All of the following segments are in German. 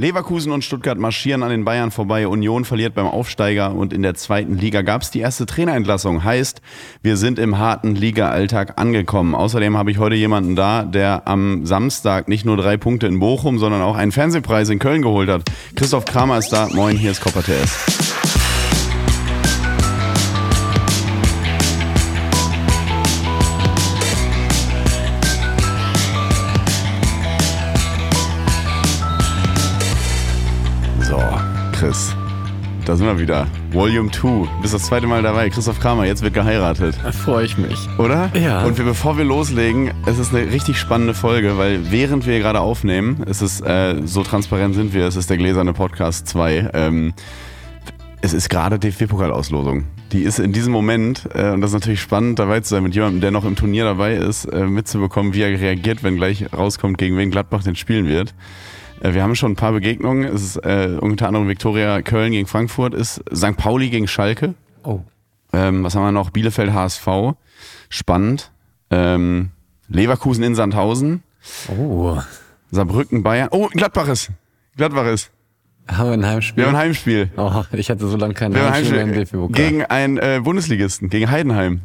Leverkusen und Stuttgart marschieren an den Bayern vorbei. Union verliert beim Aufsteiger und in der zweiten Liga gab es die erste Trainerentlassung. Heißt, wir sind im harten Liga-Alltag angekommen. Außerdem habe ich heute jemanden da, der am Samstag nicht nur drei Punkte in Bochum, sondern auch einen Fernsehpreis in Köln geholt hat. Christoph Kramer ist da. Moin, hier ist Copper. Da sind wir wieder. Volume 2. Bist das zweite Mal dabei. Christoph Kramer, jetzt wird geheiratet. Da freue ich mich. Oder? Ja. Und wir, bevor wir loslegen, es ist eine richtig spannende Folge, weil während wir gerade aufnehmen, es ist, äh, so transparent sind wir, es ist der gläserne Podcast 2. Ähm, es ist gerade DFB-Pokalauslosung. Die ist in diesem Moment, äh, und das ist natürlich spannend, dabei zu sein mit jemandem, der noch im Turnier dabei ist, äh, mitzubekommen, wie er reagiert, wenn gleich rauskommt, gegen wen Gladbach denn spielen wird. Äh, wir haben schon ein paar Begegnungen. Es ist äh, unter anderem Viktoria Köln gegen Frankfurt, ist St. Pauli gegen Schalke. Oh. Ähm, was haben wir noch? Bielefeld HSV. Spannend. Ähm, Leverkusen in Sandhausen. Oh. Saarbrücken Bayern. Oh, Gladbach ist. Gladbach ist. Haben wir ein Heimspiel? Wir haben ein Heimspiel. Oh, ich hatte so lange kein Heimspiel, Heimspiel im Gegen einen äh, Bundesligisten, gegen Heidenheim.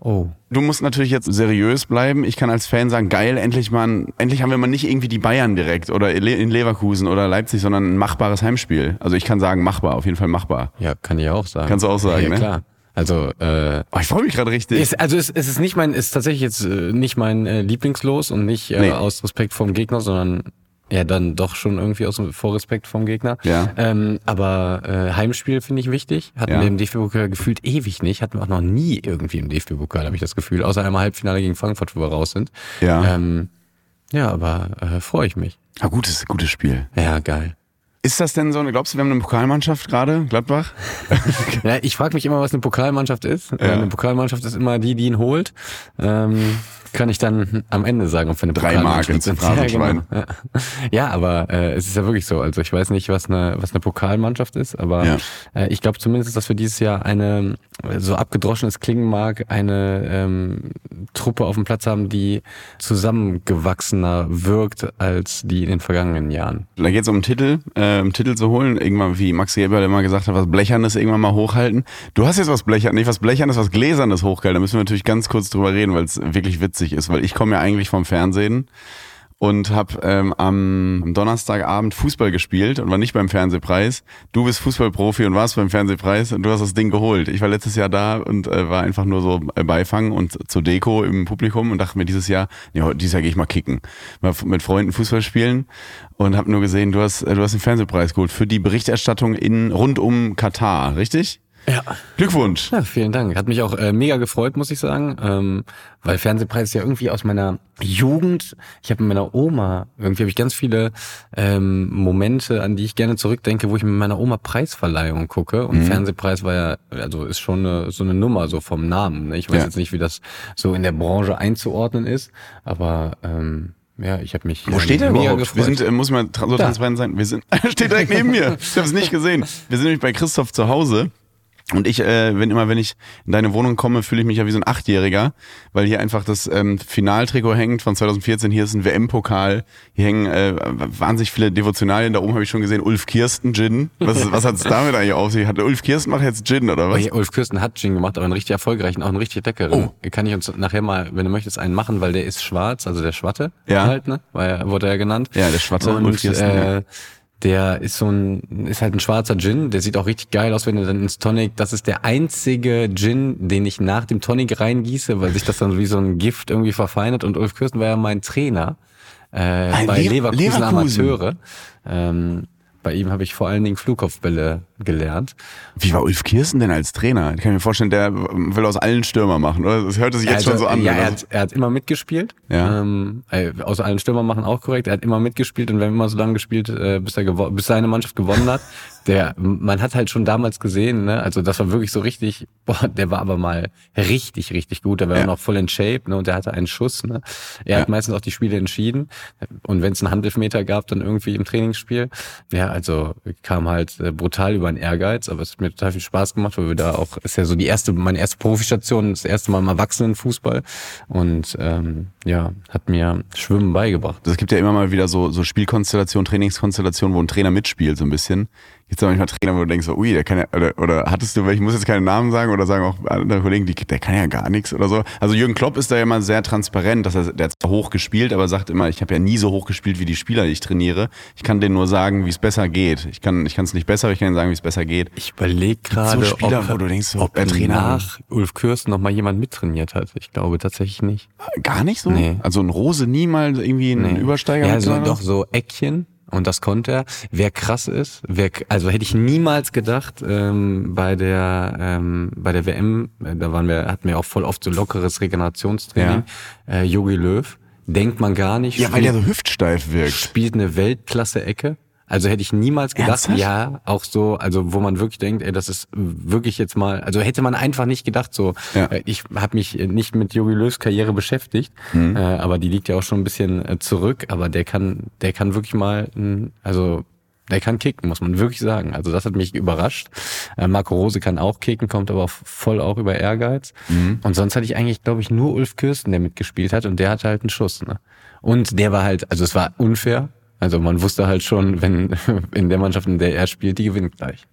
Oh. Du musst natürlich jetzt seriös bleiben. Ich kann als Fan sagen, geil, endlich mal, endlich haben wir mal nicht irgendwie die Bayern direkt oder in Leverkusen oder Leipzig, sondern ein machbares Heimspiel. Also ich kann sagen, machbar, auf jeden Fall machbar. Ja, kann ich auch sagen. Kannst du auch sagen, ja, ne? klar. Also, äh, oh, ich freue mich gerade richtig. Ist, also es, es ist nicht mein, ist tatsächlich jetzt äh, nicht mein äh, Lieblingslos und nicht äh, nee. aus Respekt vom Gegner, sondern ja, dann doch schon irgendwie aus dem Vorrespekt vom Gegner. Ja. Ähm, aber äh, Heimspiel finde ich wichtig. Hatten Ja. wir im DFB-Pokal gefühlt ewig nicht. Hatten wir auch noch nie irgendwie im DFB-Pokal, habe ich das Gefühl. Außer einmal Halbfinale gegen Frankfurt, wo wir raus sind. Ja. Ähm, ja, aber äh, freue ich mich. Ah, gutes, gutes Spiel. Ja, geil. Ist das denn so eine, glaubst du, wir haben eine Pokalmannschaft gerade, Gladbach? Ja, ich frage mich immer, was eine Pokalmannschaft ist. Ja. Eine Pokalmannschaft ist immer die, die ihn holt. Ähm, kann ich dann am Ende sagen, ob wir eine Drei Mark ins. Phrasenschwein. Ja, genau. ja. aber äh, es ist ja wirklich so. Also ich weiß nicht, was eine, was eine Pokalmannschaft ist, aber Ja. äh, ich glaube zumindest, dass wir dieses Jahr eine, so abgedroschen es klingen mag, eine ähm, Truppe auf dem Platz haben, die zusammengewachsener wirkt als die in den vergangenen Jahren. Da geht es um einen Titel, äh, einen Titel zu holen. Irgendwann, wie Max Eberl immer gesagt hat, was Blechernes irgendwann mal hochhalten. Du hast jetzt was Blechernes, nicht was Blechernes, was Gläsernes hochgehalten. Da müssen wir natürlich ganz kurz drüber reden, weil es wirklich witzig ist. Weil ich komme ja eigentlich vom Fernsehen und habe ähm, am Donnerstagabend Fußball gespielt und war nicht beim Fernsehpreis. Du bist Fußballprofi und warst beim Fernsehpreis und du hast das Ding geholt. Ich war letztes Jahr da und äh, war einfach nur so äh, Beifang und zur Deko im Publikum und dachte mir dieses Jahr, nee, dieses Jahr gehe ich mal kicken. Mal mit Freunden Fußball spielen und habe nur gesehen, du hast, äh, du hast den Fernsehpreis geholt für die Berichterstattung in rund um Katar, richtig? Ja. Glückwunsch. Ja, vielen Dank. Hat mich auch äh, mega gefreut, muss ich sagen, ähm, weil Fernsehpreis ist ja irgendwie aus meiner Jugend. Ich habe mit meiner Oma irgendwie habe ich ganz viele ähm, Momente, an die ich gerne zurückdenke, wo ich mit meiner Oma Preisverleihung gucke. Und Fernsehpreis war ja, also ist schon eine, so eine Nummer so vom Namen. Ne? Ich weiß Ja. jetzt nicht, wie das so in der Branche einzuordnen ist, aber ähm, ja, ich habe mich Wo steht er überhaupt? gefreut. Wir sind, äh, muss man so transparent sein. Wir sind, steht direkt neben mir. Ich habe es nicht gesehen. Wir sind nämlich bei Christoph zu Hause. Und ich, äh, wenn immer, wenn ich in deine Wohnung komme, fühle ich mich ja wie so ein Achtjähriger, weil hier einfach das ähm, Finaltrikot hängt von 2014. Hier ist ein WM-Pokal. Hier hängen äh, wahnsinnig viele Devotionalien. Da oben habe ich schon gesehen, Ulf Kirsten Gin. Was, was hat's damit eigentlich auf sich? Hat Ulf Kirsten macht jetzt Gin oder was? Oh, Ulf Kirsten hat Gin gemacht, aber einen richtig erfolgreichen, auch einen richtig leckeren. Oh. Kann ich uns nachher mal, wenn du möchtest, einen machen, weil der ist schwarz, also der Schwatte Ja. halt, ne? Weil, wurde er genannt. Ja, der Schwatte, Und, Ulf Kirsten, äh, ja. Der ist so ein, ist halt ein schwarzer Gin, der sieht auch richtig geil aus, wenn du dann ins Tonic, das ist der einzige Gin, den ich nach dem Tonic reingieße, weil sich das dann wie so ein Gift irgendwie verfeinert und Ulf Kirsten war ja mein Trainer, äh, bei Le- Leverkusen, Leverkusen. Amateure. Ähm, bei ihm habe ich vor allen Dingen Flugkopfbälle gelernt. Wie war Ulf Kirsten denn als Trainer? Ich kann mir vorstellen, der will aus allen Stürmer machen, oder? Das hörte sich jetzt Also, schon so an. Ja, er hat, er hat immer mitgespielt. Ja. Ähm, äh, außer allen Stürmer machen auch korrekt. Er hat immer mitgespielt und wir haben immer so lange gespielt, äh, bis, er bis seine Mannschaft gewonnen hat. Der, man hat halt schon damals gesehen, ne? also das war wirklich so richtig, boah, der war aber mal richtig, richtig gut. Der war Ja. ja. noch voll in Shape ne? und der hatte einen Schuss. Ne? Er Ja. hat meistens auch die Spiele entschieden. Und wenn es einen Handelfmeter gab, dann irgendwie im Trainingsspiel. Ja, also kam halt äh, brutal über mein Ehrgeiz, aber es hat mir total viel Spaß gemacht, weil wir da auch, ist ja so die erste, meine erste Profistation, das erste Mal im Erwachsenenfußball und ähm, ja, hat mir Schwimmen beigebracht. Es gibt ja immer mal wieder so, so Spielkonstellationen, Trainingskonstellationen, wo ein Trainer mitspielt so ein bisschen. Gibt es manchmal Trainer, wo du denkst, so, ui, der kann ja, oder, oder hattest du, ich muss jetzt keine Namen sagen oder sagen auch andere Kollegen, die, der kann ja gar nichts oder so. Also Jürgen Klopp ist da ja immer sehr transparent, dass er, der hat zwar hoch gespielt, aber sagt immer, ich habe ja nie so hoch gespielt wie die Spieler, die ich trainiere. Ich kann denen nur sagen, wie es besser geht. Ich kann ich es nicht besser, aber ich kann ihnen sagen, wie es besser geht. Ich überlege gerade, so Spieler, ob, wo du denkst, so, ob der Trainer nach Ulf Kürsten noch mal jemand mittrainiert hat. Ich glaube tatsächlich nicht. gar nicht so. Nee. Also ein Rose nie mal irgendwie einen Übersteiger. Ja, mit so, drin? doch so Eckchen. Und das konnte er. Wer krass ist, wer, also hätte ich niemals gedacht ähm, bei der ähm, bei der WM, äh, da waren wir, hatten wir auch voll oft so lockeres Regenerationstraining. Äh, Jogi Löw, denkt man gar nicht. Ja, weil der so hüftsteif wirkt. spielt eine Weltklasse-Ecke. Also hätte ich niemals gedacht, Ernsthaft? ja, auch so, also wo man wirklich denkt, ey, das ist wirklich jetzt mal, also hätte man einfach nicht gedacht, so. Ja. Äh, Ich habe mich nicht mit Jogi Löws Karriere beschäftigt, Mhm. äh, aber die liegt ja auch schon ein bisschen äh, zurück, aber der kann, der kann wirklich mal, also der kann kicken, muss man wirklich sagen. Also das hat mich überrascht. Äh, Marco Rose kann auch kicken, kommt aber voll auch über Ehrgeiz. Mhm. Und sonst hatte ich eigentlich, glaube ich, nur Ulf Kürsten, der mitgespielt hat und der hatte halt einen Schuss. Ne? Und der war halt, also es war unfair. Also man wusste halt schon, wenn in der Mannschaft, in der er spielt, die gewinnt gleich.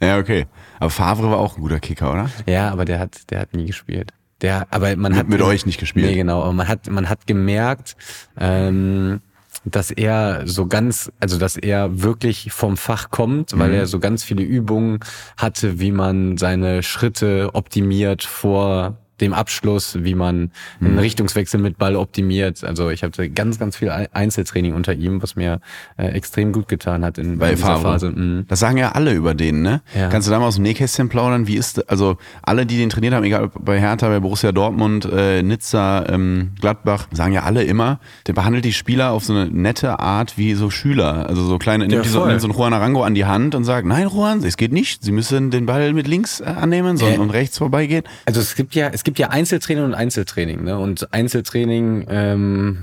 Ja, okay. Aber Favre war auch ein guter Kicker, oder? Ja, aber der hat, der hat nie gespielt. Der, aber man hat mit euch nicht gespielt. Nee, genau. Aber man hat, man hat gemerkt, ähm, dass er so ganz, also dass er wirklich vom Fach kommt, weil er so ganz viele Übungen hatte, wie man seine Schritte optimiert vor dem Abschluss, wie man einen Richtungswechsel mit Ball optimiert. Also ich hatte ganz, ganz viel Einzeltraining unter ihm, was mir äh, extrem gut getan hat in, Bei in dieser Favre. Phase. Mhm. Das sagen ja alle über den, ne? Ja. Kannst du da mal aus dem Nähkästchen plaudern? Wie ist, also alle, die den trainiert haben, egal ob bei Hertha, bei Borussia Dortmund, äh, Nizza, ähm, Gladbach, sagen ja alle immer, der behandelt die Spieler auf so eine nette Art wie so Schüler. Also so kleine, nimmt die so, nimmt so einen Juan Arango an die Hand und sagt, nein, Juan, es geht nicht. Sie müssen den Ball mit links äh, annehmen so, Äh. und rechts vorbeigehen. Also es gibt ja, es gibt ja Einzeltraining und Einzeltraining, ne? Und Einzeltraining, ähm,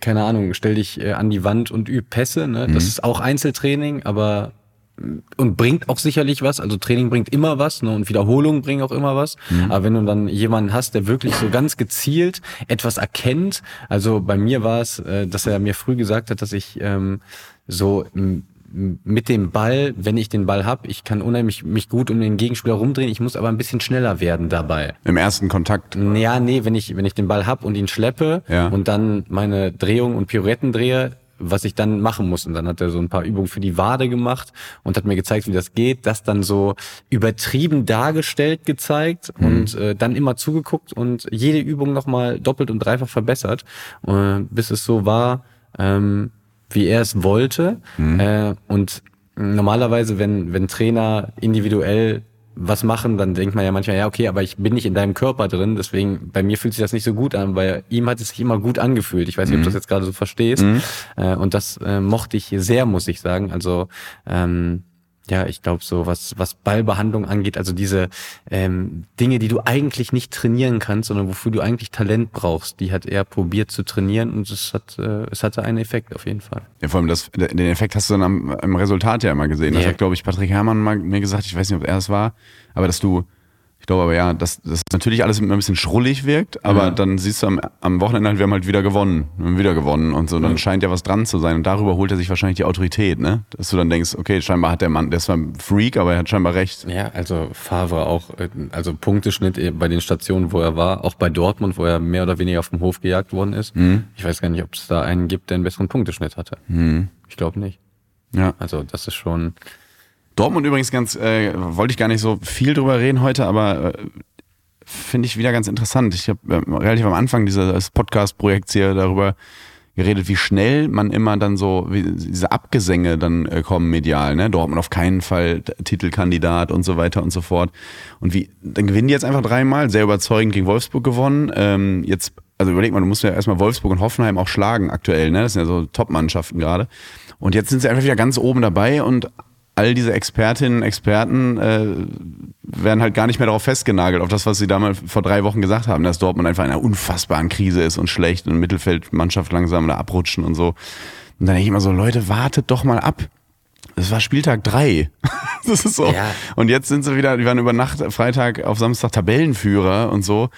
keine Ahnung, stell dich äh, an die Wand und üb Pässe, ne? Das ist auch Einzeltraining, aber mm, und bringt auch sicherlich was. Also Training bringt immer was, ne? Und Wiederholungen bringen auch immer was. Aber wenn du dann jemanden hast, der wirklich so ganz gezielt etwas erkennt, also bei mir war es, äh, dass er mir früh gesagt hat, dass ich ähm, so m- mit dem Ball, wenn ich den Ball hab, ich kann unheimlich mich gut um den Gegenspieler rumdrehen, ich muss aber ein bisschen schneller werden dabei. Im ersten Kontakt. Ja, nee, wenn ich, wenn ich den Ball hab und ihn schleppe Ja. und dann meine Drehung und Pirouetten drehe, was ich dann machen muss. Und dann hat er so ein paar Übungen für die Wade gemacht und hat mir gezeigt, wie das geht. Das dann so übertrieben dargestellt gezeigt und äh, dann immer zugeguckt und jede Übung nochmal doppelt und dreifach verbessert, äh, bis es so war, ähm, wie er es wollte. Äh, und normalerweise, wenn, wenn Trainer individuell was machen, dann denkt man ja manchmal, ja, okay, aber ich bin nicht in deinem Körper drin, deswegen bei mir fühlt sich das nicht so gut an, weil ihm hat es sich immer gut angefühlt. Ich weiß nicht, ob du das jetzt gerade so verstehst. Äh, und das äh, mochte ich sehr, muss ich sagen. Also ähm, ja, ich glaube so, was, was Ballbehandlung angeht, also diese ähm, Dinge, die du eigentlich nicht trainieren kannst, sondern wofür du eigentlich Talent brauchst, die hat er probiert zu trainieren und es hat, äh, es hatte einen Effekt auf jeden Fall. Ja, vor allem das, den Effekt hast du dann am, am Resultat ja immer gesehen. Das Ja. hat, glaube ich, Patrick Herrmann mal mir gesagt, ich weiß nicht, ob er es war, aber dass du, glaube aber ja, dass das natürlich alles immer ein bisschen schrullig wirkt, aber Ja. dann siehst du am, am Wochenende halt, wir haben halt wieder gewonnen, wir haben wieder gewonnen und so, dann scheint ja was dran zu sein und darüber holt er sich wahrscheinlich die Autorität, ne? Dass du dann denkst, okay, scheinbar hat der Mann, der ist zwar ein Freak, aber er hat scheinbar recht. Ja, also Favre auch, äh, also Punkteschnitt eh bei den Stationen, wo er war, auch bei Dortmund, wo er mehr oder weniger auf dem Hof gejagt worden ist. Ich weiß gar nicht, ob es da einen gibt, der einen besseren Punkteschnitt hatte. Ich glaube nicht. Ja. Also das ist schon, Dortmund übrigens ganz, äh, wollte ich gar nicht so viel drüber reden heute, aber äh, finde ich wieder ganz interessant. Ich habe äh, relativ am Anfang dieses Podcast-Projekts hier darüber geredet, wie schnell man immer dann so, wie diese Abgesänge dann äh, kommen medial, ne? Dortmund auf keinen Fall Titelkandidat und so weiter und so fort. Und wie, dann gewinnen die jetzt einfach dreimal, sehr überzeugend gegen Wolfsburg gewonnen. Ähm, jetzt, also überleg mal, du musst ja erstmal Wolfsburg und Hoffenheim auch schlagen aktuell, ne? Das sind ja so Top-Mannschaften gerade. Und jetzt sind sie einfach wieder ganz oben dabei und all diese Expertinnen, Experten äh, werden halt gar nicht mehr darauf festgenagelt, auf das, was sie damals vor drei Wochen gesagt haben, dass Dortmund einfach in einer unfassbaren Krise ist und schlecht und Mittelfeldmannschaft langsam da abrutschen und so. Und dann denke ich immer so, Leute, wartet doch mal ab. es war Spieltag drei. das ist so. Ja. Und jetzt sind sie wieder, die waren über Nacht, Freitag auf Samstag Tabellenführer und so.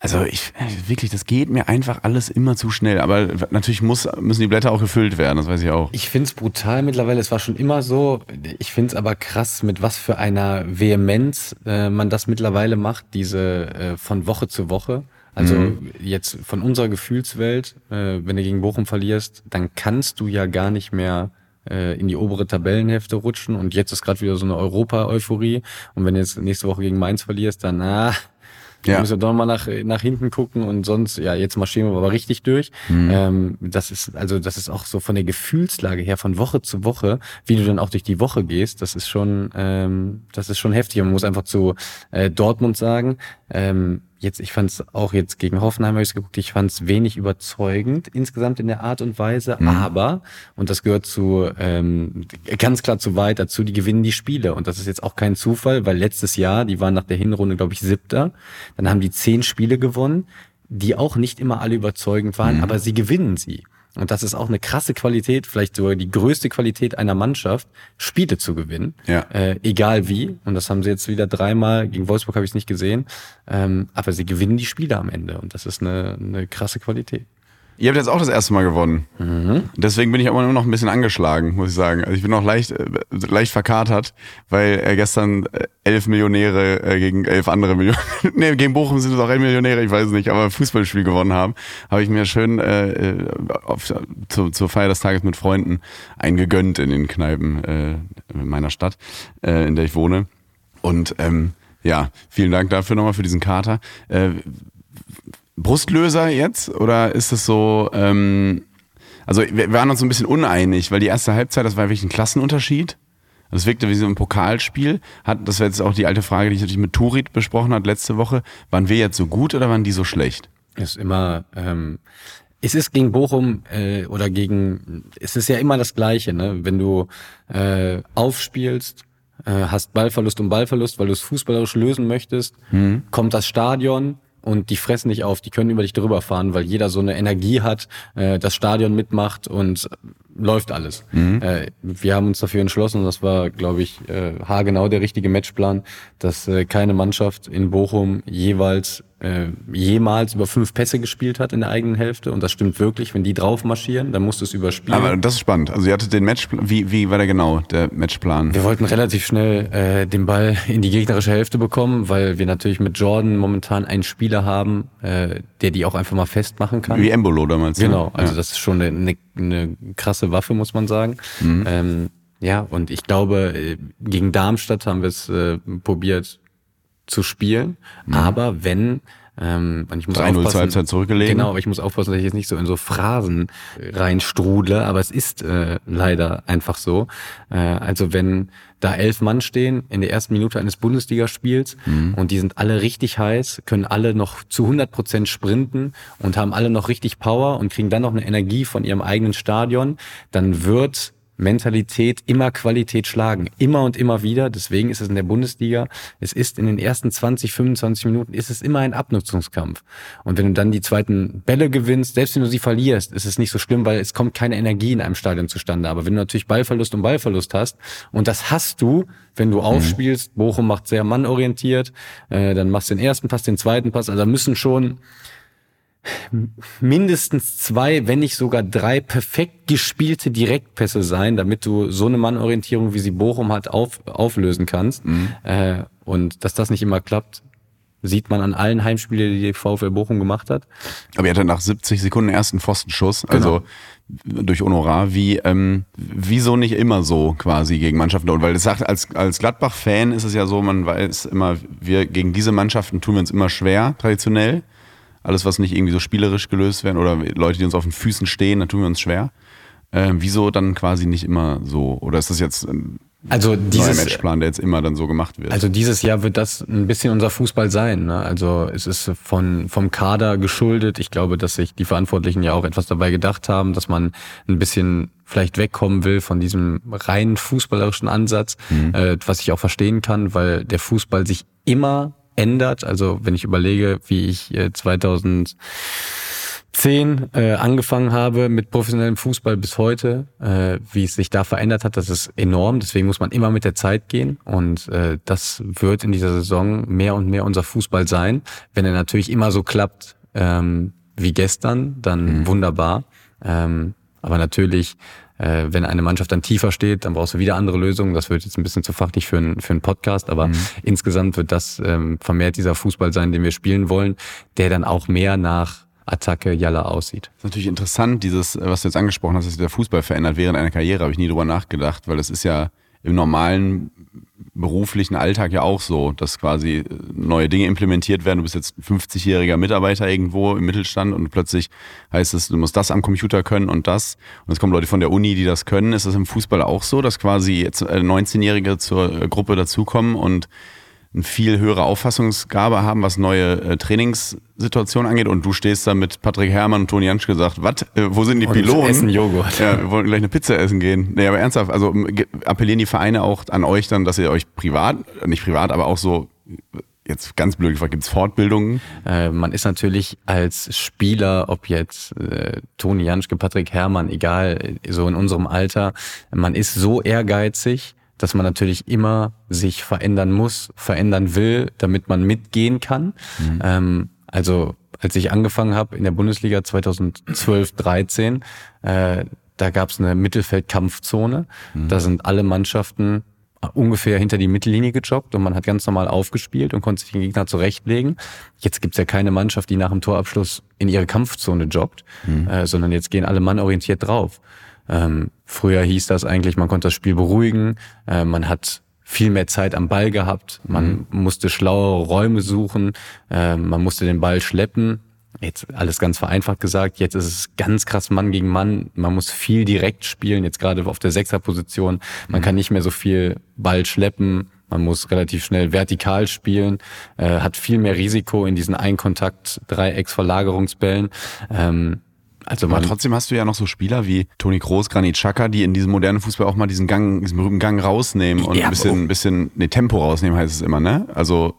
Also ich, wirklich, das geht mir einfach alles immer zu schnell. Aber natürlich muss, müssen die Blätter auch gefüllt werden, das weiß ich auch. Ich find's brutal mittlerweile, es war schon immer so. Ich find's aber krass, mit was für einer Vehemenz äh, man das mittlerweile macht, diese äh, von Woche zu Woche. Also Mhm. jetzt von unserer Gefühlswelt, äh, wenn du gegen Bochum verlierst, dann kannst du ja gar nicht mehr äh, in die obere Tabellenhälfte rutschen. Und jetzt ist gerade wieder so eine Europa-Euphorie. Und wenn du jetzt nächste Woche gegen Mainz verlierst, dann ah, Ja. ja. müssen wir doch mal nach, nach hinten gucken und sonst, ja, jetzt marschieren wir aber richtig durch. Ähm, das ist, also, das ist auch so von der Gefühlslage her, von Woche zu Woche, wie du dann auch durch die Woche gehst, das ist schon, ähm, das ist schon heftig. Und man muss einfach zu äh, Dortmund sagen, ähm, jetzt, ich fand es auch jetzt gegen Hoffenheim habe ich geguckt, ich fand es wenig überzeugend insgesamt in der Art und Weise, aber, und das gehört zu ähm, ganz klar zu weit dazu, die gewinnen die Spiele. Und das ist jetzt auch kein Zufall, weil letztes Jahr, die waren nach der Hinrunde, glaube ich, siebter, dann haben die zehn Spiele gewonnen, die auch nicht immer alle überzeugend waren, aber sie gewinnen sie. Und das ist auch eine krasse Qualität, vielleicht sogar die größte Qualität einer Mannschaft, Spiele zu gewinnen. Ja. Äh, egal wie. Und das haben sie jetzt wieder dreimal, gegen Wolfsburg habe ich es nicht gesehen. Ähm, aber sie gewinnen die Spiele am Ende. Und das ist eine, eine krasse Qualität. Ihr habt jetzt auch das erste Mal gewonnen. Deswegen bin ich aber nur noch ein bisschen angeschlagen, muss ich sagen. Also ich bin noch leicht, äh, leicht verkatert, weil äh, gestern äh, elf Millionäre äh, gegen elf andere Millionäre, nee, gegen Bochum sind es auch elf Millionäre, ich weiß nicht, aber ein Fußballspiel gewonnen haben, habe ich mir schön äh, äh, auf, zu, zur Feier des Tages mit Freunden eingegönnt in den Kneipen äh, meiner Stadt, äh, in der ich wohne. Und ähm, ja, vielen Dank dafür nochmal für diesen Kater. Äh, Brustlöser jetzt oder ist es so, ähm, also wir waren uns so ein bisschen uneinig, weil die erste Halbzeit, das war wirklich ein Klassenunterschied. Das wirkte wie so ein Pokalspiel. Hat, das wäre jetzt auch die alte Frage, die ich natürlich mit Turit besprochen hat letzte Woche. Waren wir jetzt so gut oder waren die so schlecht? ist immer, ähm, es ist gegen Bochum äh, oder gegen, es ist ja immer das Gleiche, ne? Wenn du äh, aufspielst, äh, hast Ballverlust um Ballverlust, weil du es fußballerisch lösen möchtest, kommt das Stadion und die fressen dich auf, die können über dich drüber fahren, weil jeder so eine Energie hat, äh, das Stadion mitmacht und läuft alles. Äh, wir haben uns dafür entschlossen, und das war, glaube ich, äh, haargenau der richtige Matchplan, dass äh, keine Mannschaft in Bochum jeweils äh, jemals über fünf Pässe gespielt hat in der eigenen Hälfte. Und das stimmt wirklich. Wenn die drauf marschieren, dann musst du es überspielen. Aber das ist spannend. Also ihr hattet den Matchplan, wie, wie war der genau, der Matchplan? Wir wollten relativ schnell äh, den Ball in die gegnerische Hälfte bekommen, weil wir natürlich mit Jordan momentan einen Spieler haben, äh, der die auch einfach mal festmachen kann. Wie Embolo damals. ne? Genau, also ja. das ist schon eine, eine, eine krasse Waffe, muss man sagen. Ähm, ja, und ich glaube, äh, gegen Darmstadt haben wir es äh, probiert zu spielen. Aber wenn, ähm, und ich muss 3-0 zur aufpassen, Halbzeit zurückgelegen. Genau, aber ich muss aufpassen, dass ich jetzt nicht so in so Phrasen reinstrudle, aber es ist äh, leider einfach so. Äh, also wenn da elf Mann stehen in der ersten Minute eines Bundesligaspiels und die sind alle richtig heiß, können alle noch zu 100 Prozent sprinten und haben alle noch richtig Power und kriegen dann noch eine Energie von ihrem eigenen Stadion, dann wird Mentalität immer Qualität schlagen. Immer und immer wieder. Deswegen ist es in der Bundesliga, es ist in den ersten 20, 25 Minuten, ist es immer ein Abnutzungskampf. Und wenn du dann die zweiten Bälle gewinnst, selbst wenn du sie verlierst, ist es nicht so schlimm, weil es kommt keine Energie in einem Stadion zustande. Aber wenn du natürlich Ballverlust um Ballverlust hast, und das hast du, wenn du aufspielst, Bochum macht sehr mannorientiert, äh, dann machst du den ersten Pass, den zweiten Pass, also müssen schon mindestens zwei, wenn nicht sogar drei perfekt gespielte Direktpässe sein, damit du so eine Mannorientierung, wie sie Bochum hat, auf, auflösen kannst. Äh, und dass das nicht immer klappt, sieht man an allen Heimspielen, die die VfL Bochum gemacht hat. Aber ihr hattet nach 70 Sekunden den ersten Pfostenschuss, also durch Honorar. Wie, ähm, wieso nicht immer so quasi gegen Mannschaften? Und weil das sagt, als, als Gladbach-Fan ist es ja so, man weiß immer, wir gegen diese Mannschaften tun wir uns immer schwer, traditionell. Alles, was nicht irgendwie so spielerisch gelöst werden oder Leute, die uns auf den Füßen stehen, da tun wir uns schwer. Ähm, wieso dann quasi nicht immer so? Oder ist das jetzt ein Also neuer dieses, Matchplan, der jetzt immer dann so gemacht wird? Also dieses Jahr wird das ein bisschen unser Fußball sein. Ne? Also es ist von vom Kader geschuldet. Ich glaube, dass sich die Verantwortlichen ja auch etwas dabei gedacht haben, dass man ein bisschen vielleicht wegkommen will von diesem rein fußballerischen Ansatz, äh, was ich auch verstehen kann, weil der Fußball sich immer ändert. Also wenn ich überlege, wie ich äh, 2000 zehn äh, angefangen habe mit professionellem Fußball bis heute, äh, wie es sich da verändert hat, das ist enorm. Deswegen muss man immer mit der Zeit gehen und äh, das wird in dieser Saison mehr und mehr unser Fußball sein. Wenn er natürlich immer so klappt ähm, wie gestern, dann mhm. wunderbar. Ähm, aber natürlich, äh, wenn eine Mannschaft dann tiefer steht, dann brauchst du wieder andere Lösungen. Das wird jetzt ein bisschen zu fachlich für, ein, für einen Podcast, aber mhm. insgesamt wird das ähm, vermehrt dieser Fußball sein, den wir spielen wollen, der dann auch mehr nach Attacke Jalla aussieht. Das ist natürlich interessant, dieses, was du jetzt angesprochen hast, dass sich der Fußball verändert während einer Karriere, habe ich nie drüber nachgedacht, weil das ist ja im normalen beruflichen Alltag ja auch so, dass quasi neue Dinge implementiert werden. Du bist jetzt 50-jähriger Mitarbeiter irgendwo im Mittelstand und plötzlich heißt es, du musst das am Computer können und das. Und es kommen Leute von der Uni, die das können. Ist das im Fußball auch so, dass quasi jetzt 19-Jährige zur Gruppe dazukommen und eine viel höhere Auffassungsgabe haben, was neue äh, Trainingssituationen angeht. Und du stehst da mit Patrick Herrmann und Toni Jansch gesagt, was, äh, wo sind die und Piloten? essen Joghurt. Ja, wir wollen gleich eine Pizza essen gehen. Nee, aber ernsthaft, also appellieren die Vereine auch an euch dann, dass ihr euch privat, nicht privat, aber auch so jetzt ganz blöd gefragt, gibt es Fortbildungen? Äh, man ist natürlich als Spieler, ob jetzt äh, Toni Janschke, Patrick Herrmann, egal, so in unserem Alter, man ist so ehrgeizig, dass man natürlich immer sich verändern muss, verändern will, damit man mitgehen kann. Mhm. Ähm, also als ich angefangen habe in der Bundesliga 2012, 13, äh, da gab es eine Mittelfeldkampfzone. Mhm. Da sind alle Mannschaften ungefähr hinter die Mittellinie gejoggt und man hat ganz normal aufgespielt und konnte sich den Gegner zurechtlegen. Jetzt gibt's ja keine Mannschaft, die nach dem Torabschluss in ihre Kampfzone joggt, mhm. äh, sondern jetzt gehen alle mannorientiert drauf. Ähm, früher hieß das eigentlich, man konnte das Spiel beruhigen, äh, man hat viel mehr Zeit am Ball gehabt, man mhm. musste schlauere Räume suchen, äh, man musste den Ball schleppen. Jetzt alles ganz vereinfacht gesagt, jetzt ist es ganz krass Mann gegen Mann. Man muss viel direkt spielen, jetzt gerade auf der Sechserposition. Man mhm. kann nicht mehr so viel Ball schleppen. Man muss relativ schnell vertikal spielen, äh, hat viel mehr Risiko in diesen Einkontakt-Dreiecksverlagerungsbällen. Ähm, also Aber trotzdem hast du ja noch so Spieler wie Toni Kroos, Granit Xhaka, die in diesem modernen Fußball auch mal diesen Gang, diesen berühmten Gang rausnehmen und ja, ein bisschen, ein bisschen, ne, Tempo rausnehmen heißt es immer, ne? Also,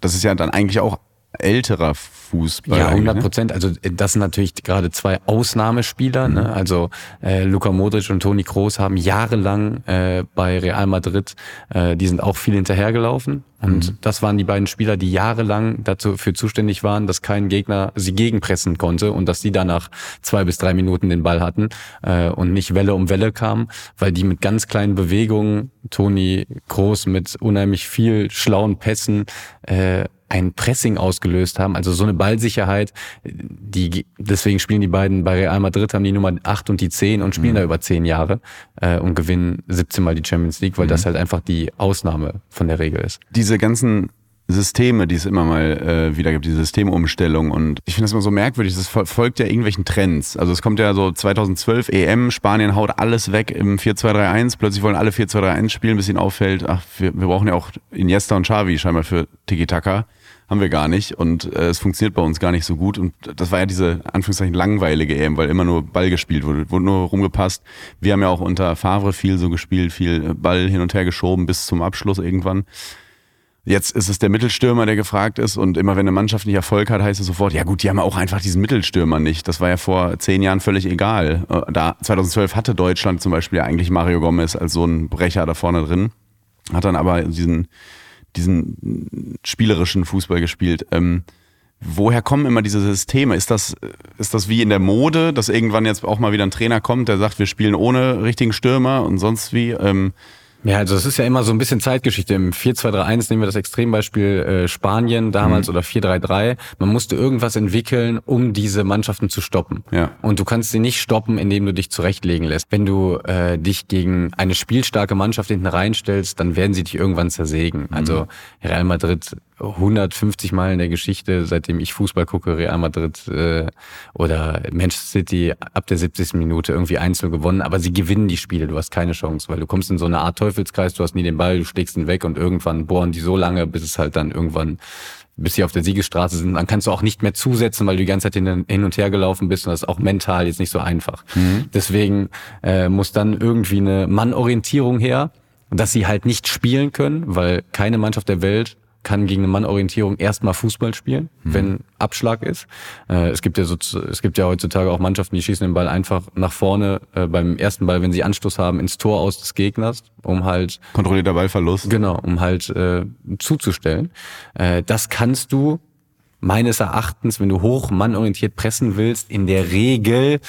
das ist ja dann eigentlich auch älterer Fußball. Ja, 100 ne? Prozent. Ne? Also das sind natürlich gerade zwei Ausnahmespieler. Ne? Mhm. Ne? Also äh, Luka Modric und Toni Kroos haben jahrelang äh, bei Real Madrid, äh, die sind auch viel hinterhergelaufen. Und mhm. das waren die beiden Spieler, die jahrelang dafür zuständig waren, dass kein Gegner sie gegenpressen konnte und dass sie danach zwei bis drei Minuten den Ball hatten äh, und nicht Welle um Welle kamen, weil die mit ganz kleinen Bewegungen, Toni Kroos mit unheimlich viel schlauen Pässen, äh, ein Pressing ausgelöst haben, also so eine Ballsicherheit, die deswegen spielen die beiden bei Real Madrid haben die Nummer 8 und die 10 und spielen mhm. da über 10 Jahre äh, und gewinnen 17 Mal die Champions League, weil mhm. das halt einfach die Ausnahme von der Regel ist. Diese ganzen Systeme, die es immer mal äh, wieder gibt, die Systemumstellung. Und ich finde das immer so merkwürdig, das folgt ja irgendwelchen Trends. Also es kommt ja so 2012 EM, Spanien haut alles weg im 4-2-3-1, plötzlich wollen alle 4-2-3-1 spielen, bis ihnen auffällt, ach, wir, wir brauchen ja auch Iniesta und Xavi scheinbar für Tiki-Taka haben wir gar nicht und äh, es funktioniert bei uns gar nicht so gut und das war ja diese Anführungszeichen langweilige EM, weil immer nur Ball gespielt wurde, wurde nur rumgepasst. Wir haben ja auch unter Favre viel so gespielt, viel Ball hin und her geschoben bis zum Abschluss irgendwann. Jetzt ist es der Mittelstürmer, der gefragt ist und immer wenn eine Mannschaft nicht Erfolg hat, heißt es sofort, ja gut, die haben auch einfach diesen Mittelstürmer nicht. Das war ja vor zehn Jahren völlig egal. Äh, da 2012 hatte Deutschland zum Beispiel ja eigentlich Mario Gomez als so ein Brecher da vorne drin, hat dann aber diesen diesen spielerischen Fußball gespielt. Ähm, woher kommen immer diese Systeme? Ist das, ist das wie in der Mode, dass irgendwann jetzt auch mal wieder ein Trainer kommt, der sagt, wir spielen ohne richtigen Stürmer und sonst wie? Ähm, ja, also es ist ja immer so ein bisschen Zeitgeschichte. Im 4-2-3-1 nehmen wir das Extrembeispiel äh, Spanien damals mhm. oder 4-3-3. Man musste irgendwas entwickeln, um diese Mannschaften zu stoppen. Ja. Und du kannst sie nicht stoppen, indem du dich zurechtlegen lässt. Wenn du äh, dich gegen eine spielstarke Mannschaft hinten reinstellst, dann werden sie dich irgendwann zersägen. Mhm. Also Real Madrid 150 Mal in der Geschichte, seitdem ich Fußball gucke, Real Madrid äh, oder Manchester City ab der 70. Minute irgendwie einzeln gewonnen, aber sie gewinnen die Spiele, du hast keine Chance, weil du kommst in so eine Art Teufelskreis, du hast nie den Ball, du schlägst ihn weg und irgendwann bohren die so lange, bis es halt dann irgendwann bis sie auf der Siegesstraße sind, dann kannst du auch nicht mehr zusetzen, weil du die ganze Zeit hin, und her gelaufen bist und das ist auch mental jetzt nicht so einfach. Mhm. Deswegen äh, muss dann irgendwie eine Mannorientierung her, dass sie halt nicht spielen können, weil keine Mannschaft der Welt kann gegen eine Mannorientierung erstmal Fußball spielen, mhm. wenn Abschlag ist. Äh, es gibt ja so, es gibt ja heutzutage auch Mannschaften, die schießen den Ball einfach nach vorne äh, beim ersten Ball, wenn sie Anstoß haben, ins Tor aus des Gegners, um halt kontrollierter Ballverlust. Genau, um halt äh, zuzustellen. Äh, das kannst du meines Erachtens, wenn du hoch mannorientiert pressen willst, in der Regel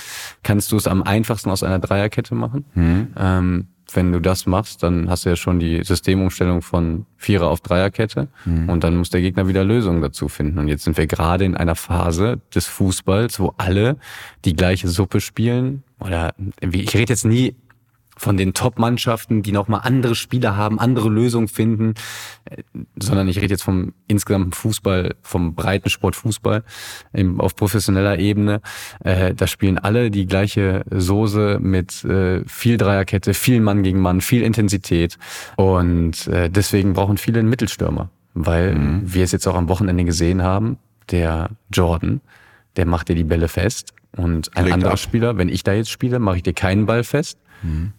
kannst du es am einfachsten aus einer Dreierkette machen. Mhm. Ähm, wenn du das machst, dann hast du ja schon die Systemumstellung von Vierer auf Dreierkette mhm. und dann muss der Gegner wieder Lösungen dazu finden. Und jetzt sind wir gerade in einer Phase des Fußballs, wo alle die gleiche Suppe spielen. Oder ich rede jetzt nie von den Top-Mannschaften, die nochmal andere Spieler haben, andere Lösungen finden, äh, sondern ich rede jetzt vom insgesamten Fußball, vom breiten Sport Fußball auf professioneller Ebene. Äh, da spielen alle die gleiche Soße mit äh, viel Dreierkette, viel Mann gegen Mann, viel Intensität und deswegen brauchen viele einen Mittelstürmer, weil mhm. wir es jetzt auch am Wochenende gesehen haben, der Jordan, der macht dir die Bälle fest und ein Legt anderer ab. Spieler, wenn ich da jetzt spiele, mache ich dir keinen Ball fest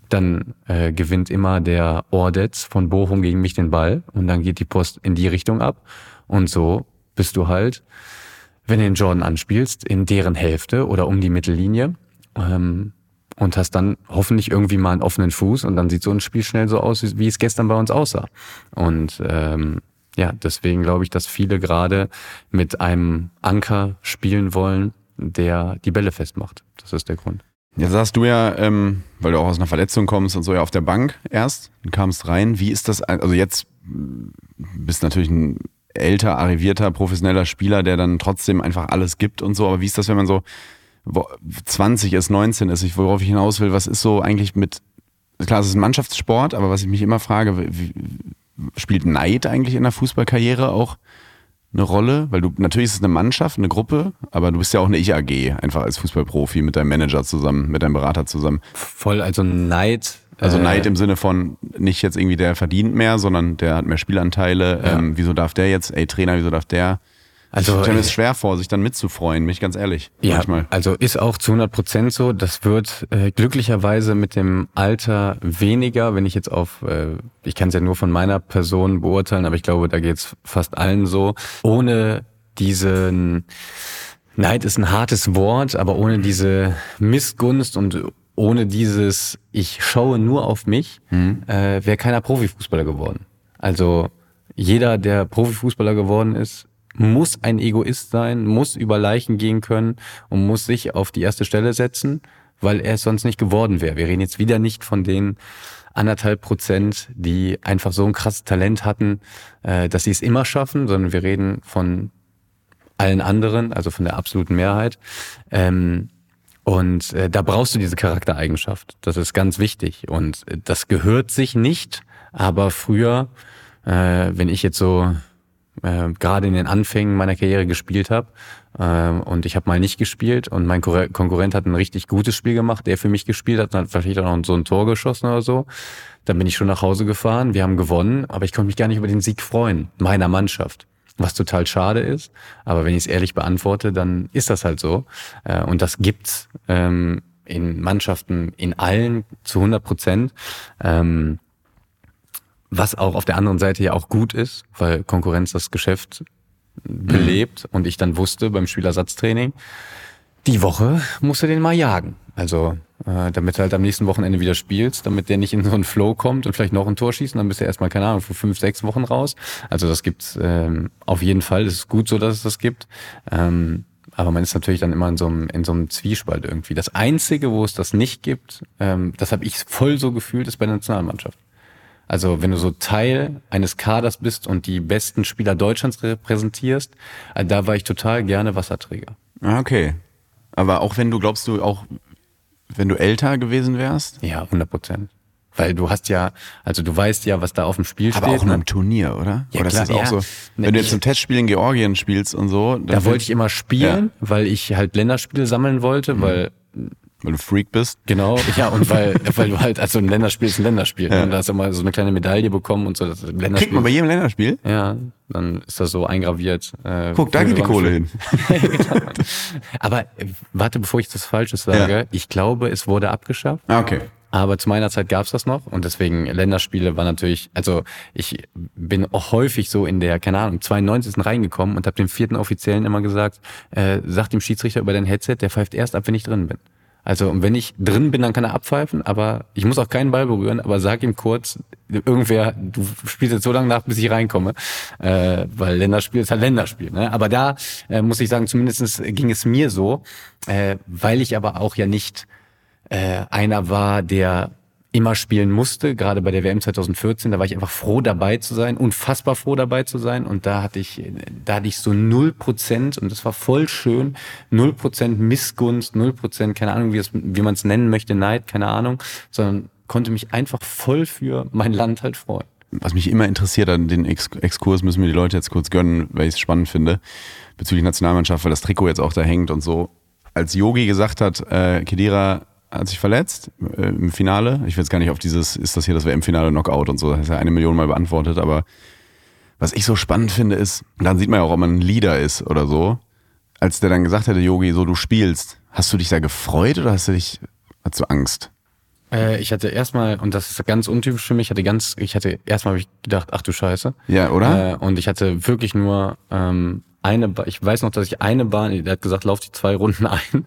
dann äh, gewinnt immer der Ordetz von Bochum gegen mich den Ball und dann geht die Post in die Richtung ab. Und so bist du halt, wenn du den Jordan anspielst, in deren Hälfte oder um die Mittellinie. Ähm, und hast dann hoffentlich irgendwie mal einen offenen Fuß und dann sieht so ein Spiel schnell so aus, wie, es gestern bei uns aussah. Und ähm, ja, deswegen glaube ich, dass viele gerade mit einem Anker spielen wollen, der die Bälle festmacht. Das ist der Grund. Jetzt sagst du ja, ähm, weil du auch aus einer Verletzung kommst und so ja auf der Bank erst, und kamst rein. Wie ist das? Also jetzt bist natürlich ein älter, arrivierter, professioneller Spieler, der dann trotzdem einfach alles gibt und so. Aber wie ist das, wenn man so 20 ist, 19 ist? worauf ich hinaus will, was ist so eigentlich mit, klar, es ist ein Mannschaftssport, aber was ich mich immer frage, wie, spielt Neid eigentlich in der Fußballkarriere auch eine Rolle? Weil du, natürlich ist es eine Mannschaft, eine Gruppe, aber du bist ja auch eine Ich-AG, einfach als Fußballprofi mit deinem Manager zusammen, mit deinem Berater zusammen. Voll, also Neid. Also äh, Neid im Sinne von nicht jetzt irgendwie der verdient mehr, sondern der hat mehr Spielanteile. Ja. Ähm, wieso darf der jetzt, ey Trainer, wieso darf der? Also, ich stelle mir es schwer vor, sich dann mitzufreuen, mich ganz ehrlich. Ja, manchmal. also ist auch zu 100 Prozent so. Das wird äh, glücklicherweise mit dem Alter weniger, wenn ich jetzt auf, äh, ich kann es ja nur von meiner Person beurteilen, aber ich glaube, da geht es fast allen so. Ohne diesen, Neid ist ein hartes Wort, aber ohne diese Missgunst und ohne dieses, ich schaue nur auf mich, mhm. äh, wäre keiner Profifußballer geworden. Also jeder, der Profifußballer geworden ist, muss ein Egoist sein, muss über Leichen gehen können und muss sich auf die erste Stelle setzen, weil er es sonst nicht geworden wäre. Wir reden jetzt wieder nicht von den anderthalb Prozent, die einfach so ein krasses Talent hatten, äh, dass sie es immer schaffen, sondern wir reden von allen anderen, also von der absoluten Mehrheit. Ähm, und äh, da brauchst du diese Charaktereigenschaft. Das ist ganz wichtig. Und das gehört sich nicht. Aber früher, äh, wenn ich jetzt so äh, gerade in den Anfängen meiner Karriere gespielt habe. Äh, und ich habe mal nicht gespielt und mein Konkurrent hat ein richtig gutes Spiel gemacht, der für mich gespielt hat und hat vielleicht auch noch so ein Tor geschossen oder so. Dann bin ich schon nach Hause gefahren, wir haben gewonnen, aber ich konnte mich gar nicht über den Sieg freuen, meiner Mannschaft. Was total schade ist, aber wenn ich es ehrlich beantworte, dann ist das halt so. Äh, und das gibt's ähm, in Mannschaften in allen zu 100 Prozent. Ähm, was auch auf der anderen Seite ja auch gut ist, weil Konkurrenz das Geschäft belebt mhm. und ich dann wusste beim Spielersatztraining, die Woche musst du den mal jagen. Also äh, damit du halt am nächsten Wochenende wieder spielst, damit der nicht in so einen Flow kommt und vielleicht noch ein Tor schießt und dann bist du erstmal, keine Ahnung, für fünf, sechs Wochen raus. Also das gibt's ähm, auf jeden Fall. Es ist gut so, dass es das gibt. Ähm, aber man ist natürlich dann immer in so einem, in so einem Zwiespalt irgendwie. Das Einzige, wo es das nicht gibt, ähm, das habe ich voll so gefühlt, ist bei der Nationalmannschaft. Also wenn du so Teil eines Kaders bist und die besten Spieler Deutschlands repräsentierst, äh, da war ich total gerne Wasserträger. Ah, okay. Aber auch wenn du glaubst du auch, wenn du älter gewesen wärst? Ja, 100 Prozent. Weil du hast ja, also du weißt ja, was da auf dem Spiel Aber steht. Aber auch in einem Turnier, oder? Ja, oder klar, ist das auch ja. so? Wenn du jetzt zum Testspiel in Georgien spielst und so. Da wollte ich immer spielen, ja. weil ich halt Länderspiele sammeln wollte, mhm. weil weil du Freak bist. Genau, ja, und weil, weil du halt, also ein Länderspiel ist ein Länderspiel. Ja. Und da hast du mal so eine kleine Medaille bekommen und so. Das Länderspiel. Kriegt man bei jedem Länderspiel? Ja, dann ist das so eingraviert. Äh, Guck, da geht die Kohle hin. Aber äh, warte, bevor ich das Falsches sage, ja. ich glaube, es wurde abgeschafft. Ah, okay. Aber zu meiner Zeit gab's das noch und deswegen Länderspiele war natürlich, also ich bin auch häufig so in der, keine Ahnung, 92. reingekommen und habe dem vierten Offiziellen immer gesagt, äh, sag dem Schiedsrichter über dein Headset, der pfeift erst ab, wenn ich drin bin. Also und wenn ich drin bin, dann kann er abpfeifen, aber ich muss auch keinen Ball berühren, aber sag ihm kurz, irgendwer, du spielst jetzt so lange nach, bis ich reinkomme, äh, weil Länderspiel ist halt Länderspiel. Ne? Aber da äh, muss ich sagen, zumindest ging es mir so, äh, weil ich aber auch ja nicht äh, einer war, der immer spielen musste, gerade bei der WM 2014, da war ich einfach froh dabei zu sein, unfassbar froh dabei zu sein und da hatte ich, da hatte ich so null Prozent und das war voll schön, null Prozent Missgunst, null Prozent, keine Ahnung, wie, wie man es nennen möchte, Neid, keine Ahnung, sondern konnte mich einfach voll für mein Land halt freuen. Was mich immer interessiert an den Ex Exkurs, müssen wir die Leute jetzt kurz gönnen, weil ich es spannend finde, bezüglich Nationalmannschaft, weil das Trikot jetzt auch da hängt und so. Als Yogi gesagt hat, äh, Kedira hat sich verletzt äh, im Finale. Ich will jetzt gar nicht auf dieses, ist das hier das WM-Finale Knockout und so, das ist ja eine Million Mal beantwortet, aber was ich so spannend finde ist, dann sieht man ja auch, ob man ein Leader ist oder so. Als der dann gesagt hätte, Yogi, so du spielst, hast du dich da gefreut oder hast du dich, hast du Angst? Äh, ich hatte erstmal, und das ist ganz untypisch für mich, hatte ganz, ich hatte erstmal habe ich gedacht, ach du Scheiße. Ja, oder? Äh, und ich hatte wirklich nur ähm, eine, ba ich weiß noch, dass ich eine Bahn, der hat gesagt, lauf die zwei Runden ein.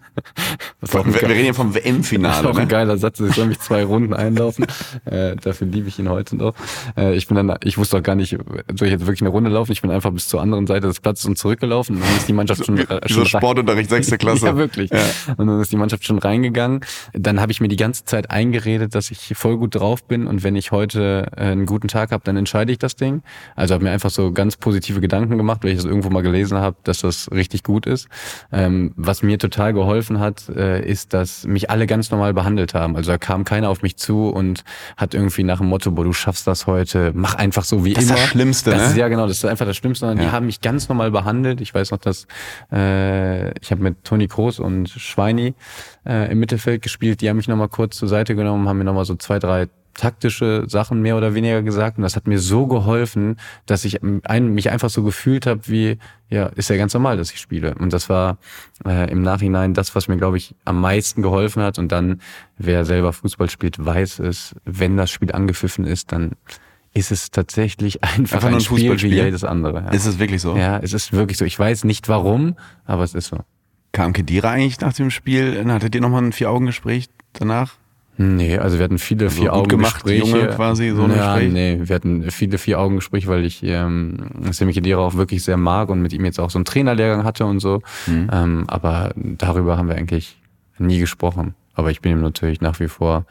Das wir, wir reden hier vom WM-Finale. Das ist auch ne? ein geiler Satz, ich soll mich zwei Runden einlaufen. äh, dafür liebe ich ihn heute noch. Äh, ich bin dann, ich wusste auch gar nicht, soll ich jetzt wirklich eine Runde laufen? Ich bin einfach bis zur anderen Seite des Platzes und zurückgelaufen. Und dann ist die Mannschaft schon, äh, schon so Sportunterricht, sechste Klasse. ja, wirklich. Ja. Und dann ist die Mannschaft schon reingegangen. Dann habe ich mir die ganze Zeit eingeredet, dass ich voll gut drauf bin und wenn ich heute äh, einen guten Tag habe, dann entscheide ich das Ding. Also habe mir einfach so ganz positive Gedanken gemacht, weil ich das irgendwo mal gelesen gelesen habe, dass das richtig gut ist. Ähm, was mir total geholfen hat, äh, ist, dass mich alle ganz normal behandelt haben. Also da kam keiner auf mich zu und hat irgendwie nach dem Motto, boah, du schaffst das heute, mach einfach so wie das immer. Das ist das Schlimmste, das ne? Ist, ja, genau, das ist einfach das Schlimmste. Ja. Die haben mich ganz normal behandelt. Ich weiß noch, dass äh, ich habe mit Toni Kroos und Schweini äh, im Mittelfeld gespielt. Die haben mich nochmal kurz zur Seite genommen, haben mir nochmal so zwei, drei taktische Sachen mehr oder weniger gesagt und das hat mir so geholfen, dass ich mich einfach so gefühlt habe, wie ja, ist ja ganz normal, dass ich spiele und das war äh, im Nachhinein das, was mir glaube ich am meisten geholfen hat und dann wer selber Fußball spielt, weiß es, wenn das Spiel angepfiffen ist, dann ist es tatsächlich einfach, einfach ein, ein Spiel wie jedes andere. Ja. Ist es wirklich so? Ja, es ist wirklich so. Ich weiß nicht warum, aber es ist so. Kam Kedira eigentlich nach dem Spiel? Hattet ihr nochmal ein Vier-Augen-Gespräch danach? Nee, also wir hatten viele also vier Augen Gespräche. Quasi so ja, Gespräch. Nee, wir hatten viele vier Augen Gespräche, weil ich ähm, Semi auch wirklich sehr mag und mit ihm jetzt auch so einen Trainerlehrgang hatte und so. Mhm. Ähm, aber darüber haben wir eigentlich nie gesprochen. Aber ich bin ihm natürlich nach wie vor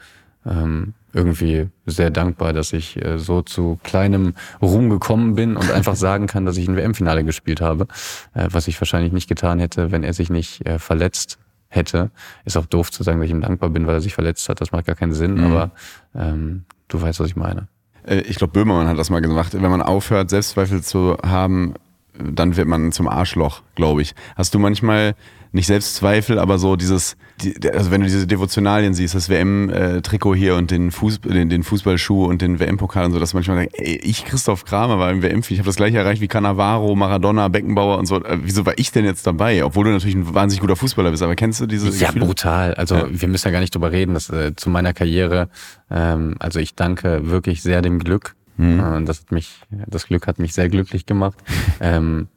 ähm, irgendwie sehr dankbar, dass ich äh, so zu kleinem Ruhm gekommen bin und einfach sagen kann, dass ich ein WM-Finale gespielt habe, äh, was ich wahrscheinlich nicht getan hätte, wenn er sich nicht äh, verletzt hätte. Ist auch doof zu sagen, dass ich ihm dankbar bin, weil er sich verletzt hat. Das macht gar keinen Sinn, mhm. aber ähm, du weißt, was ich meine. Äh, ich glaube, Böhmermann hat das mal gemacht. Wenn man aufhört, Selbstzweifel zu haben, dann wird man zum Arschloch, glaube ich. Hast du manchmal nicht Selbstzweifel, aber so dieses, die, also wenn du diese Devotionalien siehst, das WM-Trikot hier und den, Fußball, den, den Fußballschuh und den WM-Pokal und so, dass manchmal denkt, ey, ich, Christoph Kramer, war im WM, ich habe das gleiche erreicht wie Cannavaro, Maradona, Beckenbauer und so. Äh, wieso war ich denn jetzt dabei? Obwohl du natürlich ein wahnsinnig guter Fußballer bist, aber kennst du diese Ja, Gefühle? brutal. Also ja. wir müssen ja gar nicht drüber reden, dass äh, zu meiner Karriere, ähm, also ich danke wirklich sehr dem Glück. Mhm. Äh, das hat mich, das Glück hat mich sehr glücklich gemacht. ähm,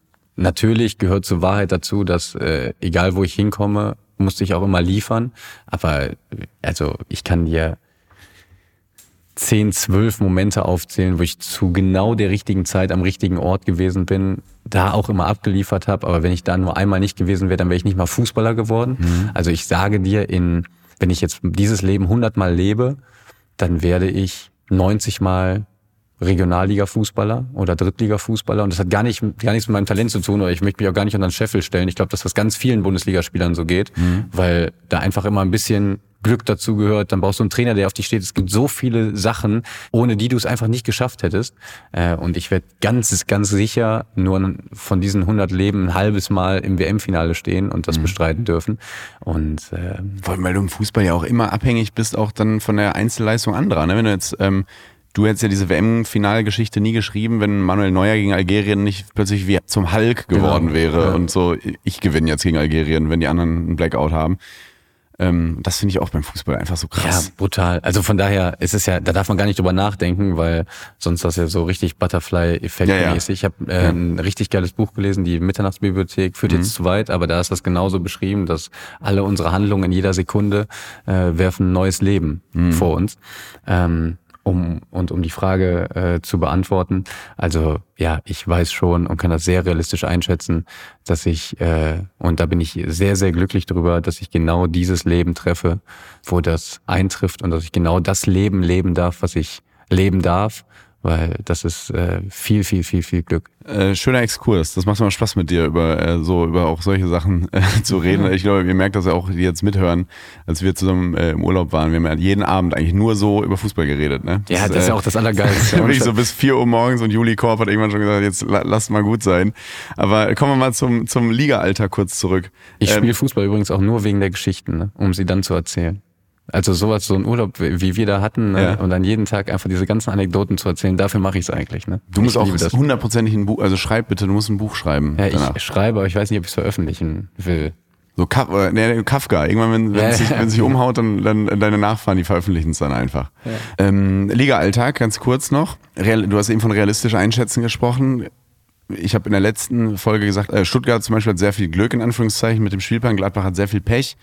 Natürlich gehört zur Wahrheit dazu, dass äh, egal wo ich hinkomme, musste ich auch immer liefern. Aber also ich kann dir zehn, zwölf Momente aufzählen, wo ich zu genau der richtigen Zeit am richtigen Ort gewesen bin, da auch immer abgeliefert habe. Aber wenn ich da nur einmal nicht gewesen wäre, dann wäre ich nicht mal Fußballer geworden. Mhm. Also ich sage dir, in, wenn ich jetzt dieses Leben hundertmal lebe, dann werde ich 90 Mal Regionalliga-Fußballer oder Drittliga-Fußballer. Und das hat gar, nicht, gar nichts mit meinem Talent zu tun, oder ich möchte mich auch gar nicht unter den Scheffel stellen. Ich glaube, dass das ganz vielen Bundesligaspielern so geht, mhm. weil da einfach immer ein bisschen Glück dazu gehört. Dann brauchst du einen Trainer, der auf dich steht. Es gibt so viele Sachen, ohne die du es einfach nicht geschafft hättest. Äh, und ich werde ganz, ganz sicher nur von diesen 100 Leben ein halbes Mal im WM-Finale stehen und das mhm. bestreiten dürfen. Und äh, Vor allem, weil du im Fußball ja auch immer abhängig bist, auch dann von der Einzelleistung anderer. Ne? Wenn du jetzt ähm, Du hättest ja diese WM-Finalgeschichte nie geschrieben, wenn Manuel Neuer gegen Algerien nicht plötzlich wie zum Hulk geworden genau. wäre ja. und so, ich gewinne jetzt gegen Algerien, wenn die anderen einen Blackout haben. Ähm, das finde ich auch beim Fußball einfach so krass. Ja, brutal. Also von daher ist es ja, da darf man gar nicht drüber nachdenken, weil sonst das ja so richtig Butterfly-Effekt-mäßig. Ja, ja. Ich habe äh, ein richtig geiles Buch gelesen, die Mitternachtsbibliothek, führt Mhm. jetzt zu weit, aber da ist das genauso beschrieben, dass alle unsere Handlungen in jeder Sekunde äh, werfen ein neues Leben Mhm. vor uns. Ähm, um und um die Frage äh, zu beantworten, also ja, ich weiß schon und kann das sehr realistisch einschätzen, dass ich äh, und da bin ich sehr sehr glücklich darüber, dass ich genau dieses Leben treffe, wo das eintrifft und dass ich genau das Leben leben darf, was ich leben darf, weil das ist äh, viel viel viel viel Glück. Äh, schöner Exkurs. Das macht immer Spaß mit dir, über äh, so über auch solche Sachen äh, zu reden. Ich glaube, ihr merkt das ja auch, die jetzt mithören, als wir zusammen äh, im Urlaub waren. Wir haben ja jeden Abend eigentlich nur so über Fußball geredet. Ne? Ja, das ist ja auch das Allergeilste. Wirklich so bis 4 Uhr morgens und Juli Korb hat irgendwann schon gesagt, jetzt la lasst mal gut sein. Aber kommen wir mal zum, zum Liga-Alter kurz zurück. Ich Ähm, spiele Fußball übrigens auch nur wegen der Geschichten, ne? um sie dann zu erzählen. Also sowas, so ein Urlaub, wie wir da hatten, ne? Ja. und dann jeden Tag einfach diese ganzen Anekdoten zu erzählen, dafür mache ich es eigentlich. Ne? Du musst ich auch hundertprozentig ein Buch, also schreib bitte, du musst ein Buch schreiben. Ja, danach. ich schreibe, aber ich weiß nicht, ob ich es veröffentlichen will. So Kaf äh, nee, Kafka. Irgendwann, wenn, wenn Ja, es sich, ja. wenn sich umhaut, dann, dann deine Nachfahren, die veröffentlichen es dann einfach. Ähm, Liga-Alltag, ganz kurz noch. Real, du hast eben von realistisch einschätzen gesprochen. Ich habe in der letzten Folge gesagt, äh, Stuttgart zum Beispiel hat sehr viel Glück in Anführungszeichen mit dem Spielplan. Gladbach hat sehr viel Pech.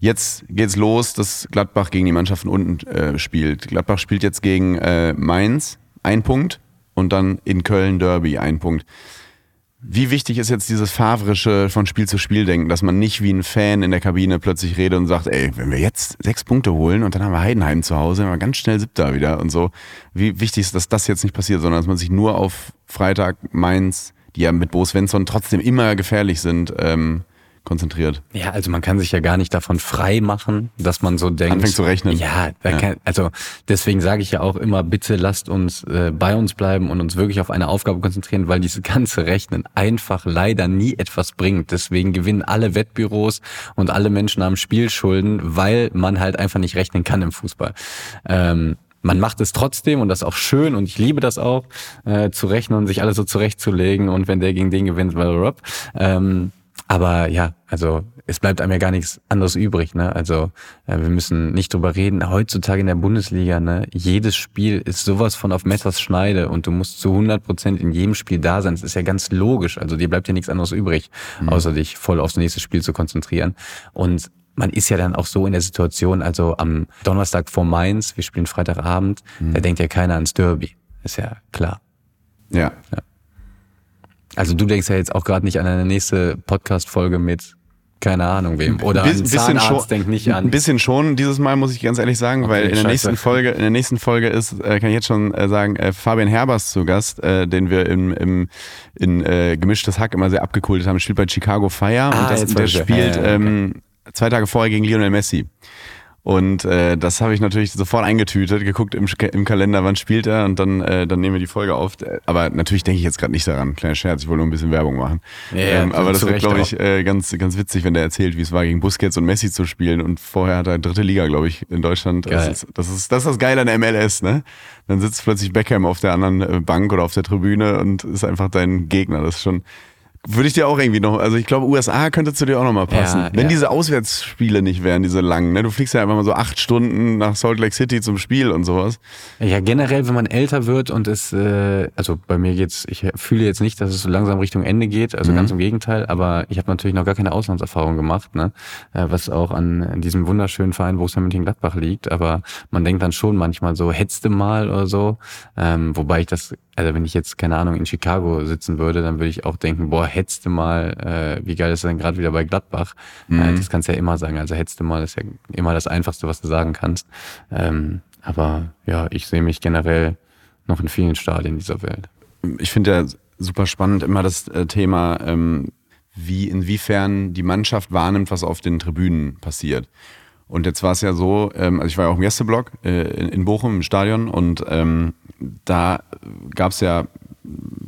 Jetzt geht's los, dass Gladbach gegen die Mannschaften unten äh, spielt. Gladbach spielt jetzt gegen äh, Mainz, ein Punkt, und dann in Köln Derby, ein Punkt. Wie wichtig ist jetzt dieses Favrische von Spiel zu Spiel denken, dass man nicht wie ein Fan in der Kabine plötzlich redet und sagt, ey, wenn wir jetzt sechs Punkte holen und dann haben wir Heidenheim zu Hause, dann haben wir ganz schnell siebter wieder und so. Wie wichtig ist, dass das jetzt nicht passiert, sondern dass man sich nur auf Freitag Mainz, die ja mit Bo Svensson trotzdem immer gefährlich sind, ähm, konzentriert. Ja, also man kann sich ja gar nicht davon frei machen, dass man so denkt. Anfängt zu rechnen. Ja, Ja. Kann, also deswegen sage ich ja auch immer, bitte lasst uns äh, bei uns bleiben und uns wirklich auf eine Aufgabe konzentrieren, weil dieses ganze Rechnen einfach leider nie etwas bringt. Deswegen gewinnen alle Wettbüros und alle Menschen haben Spielschulden, weil man halt einfach nicht rechnen kann im Fußball. Ähm, man macht es trotzdem und das ist auch schön und ich liebe das auch, äh, zu rechnen und sich alles so zurechtzulegen und wenn der gegen den gewinnt, blablabla. ähm, aber ja, also es bleibt einem ja gar nichts anderes übrig. Ne? Also äh, wir müssen nicht drüber reden. Heutzutage in der Bundesliga, ne, jedes Spiel ist sowas von auf Messers Schneide und du musst zu 100 Prozent in jedem Spiel da sein. Das ist ja ganz logisch. Also dir bleibt ja nichts anderes übrig, außer dich voll aufs nächste Spiel zu konzentrieren. Und man ist ja dann auch so in der Situation, also am Donnerstag vor Mainz, wir spielen Freitagabend, da denkt ja keiner ans Derby. Ist ja klar. Ja. Also du denkst ja jetzt auch gerade nicht an eine nächste Podcast-Folge mit keine Ahnung wem. Oder ein Zahnarzt schon, denkt nicht an. Ein bisschen schon dieses Mal, muss ich ganz ehrlich sagen, Okay, weil in der scheiße. nächsten Folge, in der nächsten Folge ist, äh, kann ich jetzt schon äh, sagen, äh, Fabian Herbers zu Gast, äh, den wir im, im in äh, gemischtes Hack immer sehr abgekultet haben, spielt bei Chicago Fire Ah, und das, der spielt Ja, ja, okay. ähm, zwei Tage vorher gegen Lionel Messi. Und äh, das habe ich natürlich sofort eingetütet, geguckt im, im Kalender, wann spielt er und dann, äh, dann nehmen wir die Folge auf. Aber natürlich denke ich jetzt gerade nicht daran. Kleiner Scherz, ich wollte nur ein bisschen Werbung machen. Ja, ähm, aber das Recht glaube ich, äh, ganz, ganz witzig, wenn der erzählt, wie es war, gegen Busquets und Messi zu spielen. Und vorher hat er dritte Liga, glaube ich, in Deutschland. Das ist, das ist das ist das Geile an der MLS, ne? Dann sitzt plötzlich Beckham auf der anderen äh, Bank oder auf der Tribüne und ist einfach dein Gegner. Das ist schon. Würde ich dir auch irgendwie noch, also ich glaube, USA könnte zu dir auch nochmal passen. Ja, Wenn ja. diese Auswärtsspiele nicht wären, diese langen, ne? Du fliegst ja einfach mal so acht Stunden nach Salt Lake City zum Spiel und sowas. Ja, generell, wenn man älter wird und es, äh, also bei mir geht's, ich fühle jetzt nicht, dass es so langsam Richtung Ende geht, also ganz im Gegenteil, aber ich habe natürlich noch gar keine Auslandserfahrung gemacht, ne? äh, was auch an diesem wunderschönen Verein Borussia Mönchengladbach liegt, aber man denkt dann schon manchmal so, hetzte mal oder so, ähm, wobei ich das, also wenn ich jetzt, keine Ahnung, in Chicago sitzen würde, dann würde ich auch denken, boah, hetzte mal, äh, wie geil ist das denn gerade wieder bei Gladbach? Äh, das kannst du ja immer sagen, also hetzte mal ist ja immer das Einfachste, was du sagen kannst. Ähm, aber ja, ich sehe mich generell noch in vielen Stadien dieser Welt. ich finde ja super spannend immer das äh, Thema, ähm, wie inwiefern die Mannschaft wahrnimmt, was auf den Tribünen passiert. Und jetzt war es ja so, ähm, also ich war ja auch im Gästeblock äh, in, in Bochum im Stadion und ähm, da gab es ja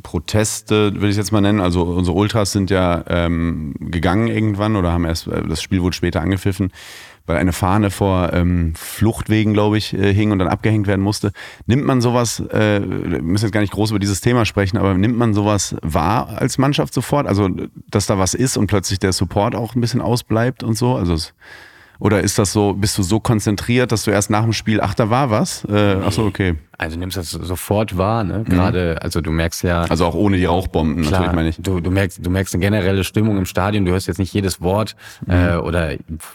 Proteste, würde ich jetzt mal nennen. Also unsere Ultras sind ja ähm, gegangen irgendwann oder haben erst, äh, das Spiel wurde später angepfiffen, weil eine Fahne vor ähm, Fluchtwegen, glaube ich, äh, hing und dann abgehängt werden musste. Nimmt man sowas, äh, wir müssen jetzt gar nicht groß über dieses Thema sprechen, aber nimmt man sowas wahr als Mannschaft sofort? Also, dass da was ist und plötzlich der Support auch ein bisschen ausbleibt und so? Also, es, Oder ist das so, bist du so konzentriert, dass du erst nach dem Spiel, ach, da war was? Äh, ach so, okay. Also nimmst das sofort wahr, ne? Gerade, also du merkst ja. Also auch ohne die Rauchbomben, Klar, natürlich meine ich. Du, du merkst, du merkst eine generelle Stimmung im Stadion. Du hörst jetzt nicht jedes Wort äh, oder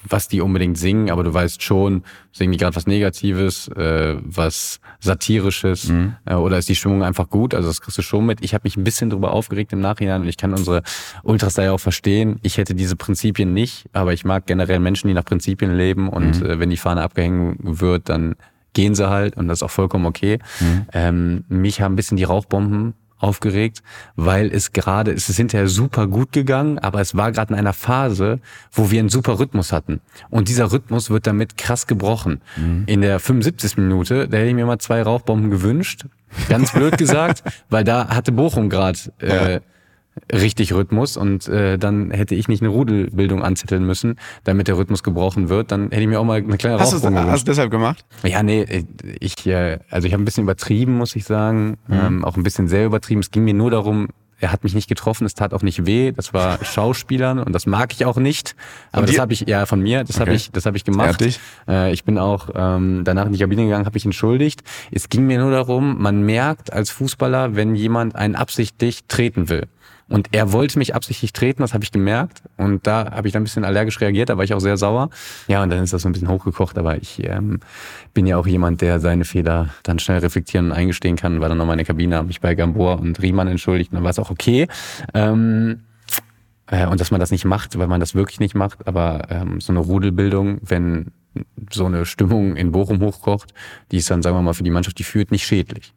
was die unbedingt singen, aber du weißt schon, singen die gerade was Negatives, äh, was Satirisches äh, oder ist die Stimmung einfach gut? Also das kriegst du schon mit. Ich habe mich ein bisschen drüber aufgeregt im Nachhinein und ich kann unsere Ultras da ja auch verstehen. Ich hätte diese Prinzipien nicht, aber ich mag generell Menschen, die nach Prinzipien leben und äh, wenn die Fahne abgehängt wird, dann gehen sie halt und das ist auch vollkommen okay. Ähm, mich haben ein bisschen die Rauchbomben aufgeregt, weil es gerade, es ist hinterher super gut gegangen, aber es war gerade in einer Phase, wo wir einen super Rhythmus hatten. Und dieser Rhythmus wird damit krass gebrochen. In der 75. Minute, da hätte ich mir mal zwei Rauchbomben gewünscht. Ganz blöd gesagt, weil da hatte Bochum gerade äh, richtig Rhythmus und äh, dann hätte ich nicht eine Rudelbildung anzetteln müssen, damit der Rhythmus gebrochen wird. Dann hätte ich mir auch mal eine kleine Hast Rauchbombe gewünscht. hast du deshalb gemacht? Ja, nee, ich, äh, also ich habe ein bisschen übertrieben, muss ich sagen. Ähm, auch ein bisschen sehr übertrieben. Es ging mir nur darum, er hat mich nicht getroffen, es tat auch nicht weh. Das war Schauspielern und das mag ich auch nicht. Aber das habe ich, ja, von mir, das habe Okay. ich, das habe ich gemacht. Äh, ich bin auch ähm, danach in die Kabine gegangen, habe mich entschuldigt. Es ging mir nur darum, man merkt als Fußballer, wenn jemand einen absichtlich treten will. Und er wollte mich absichtlich treten, das habe ich gemerkt. Und da habe ich dann ein bisschen allergisch reagiert, da war ich auch sehr sauer. Ja, und dann ist das so ein bisschen hochgekocht, aber ich ähm, bin ja auch jemand, der seine Fehler dann schnell reflektieren und eingestehen kann. War dann nochmal in der Kabine, habe mich bei Gamboa und Riemann entschuldigt dann war es auch okay. Ähm, äh, und dass man das nicht macht, weil man das wirklich nicht macht, aber ähm, so eine Rudelbildung, wenn so eine Stimmung in Bochum hochkocht, die ist dann, sagen wir mal, für die Mannschaft, die führt, nicht schädlich.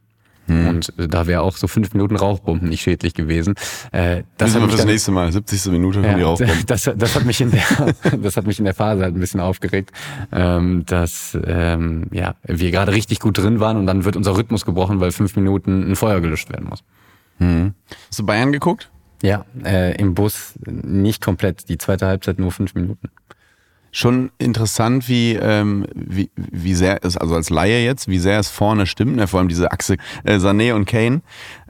Und äh, da wäre auch so fünf Minuten Rauchbomben nicht schädlich gewesen. Äh, Das ist mich das nächste Mal, 70. Minute kommen die ja, Rauchbomben. das, das hat mich in der, das hat mich in der Phase halt ein bisschen aufgeregt, ähm, dass ähm, ja wir gerade richtig gut drin waren und dann wird unser Rhythmus gebrochen, weil fünf Minuten ein Feuer gelöscht werden muss. Hast du Bayern geguckt? Ja, äh, im Bus nicht komplett, die zweite Halbzeit nur fünf Minuten. Schon interessant, wie, ähm, wie, wie sehr es, also als Laie jetzt, wie sehr es vorne stimmt, ne? vor allem diese Achse äh, Sané und Kane.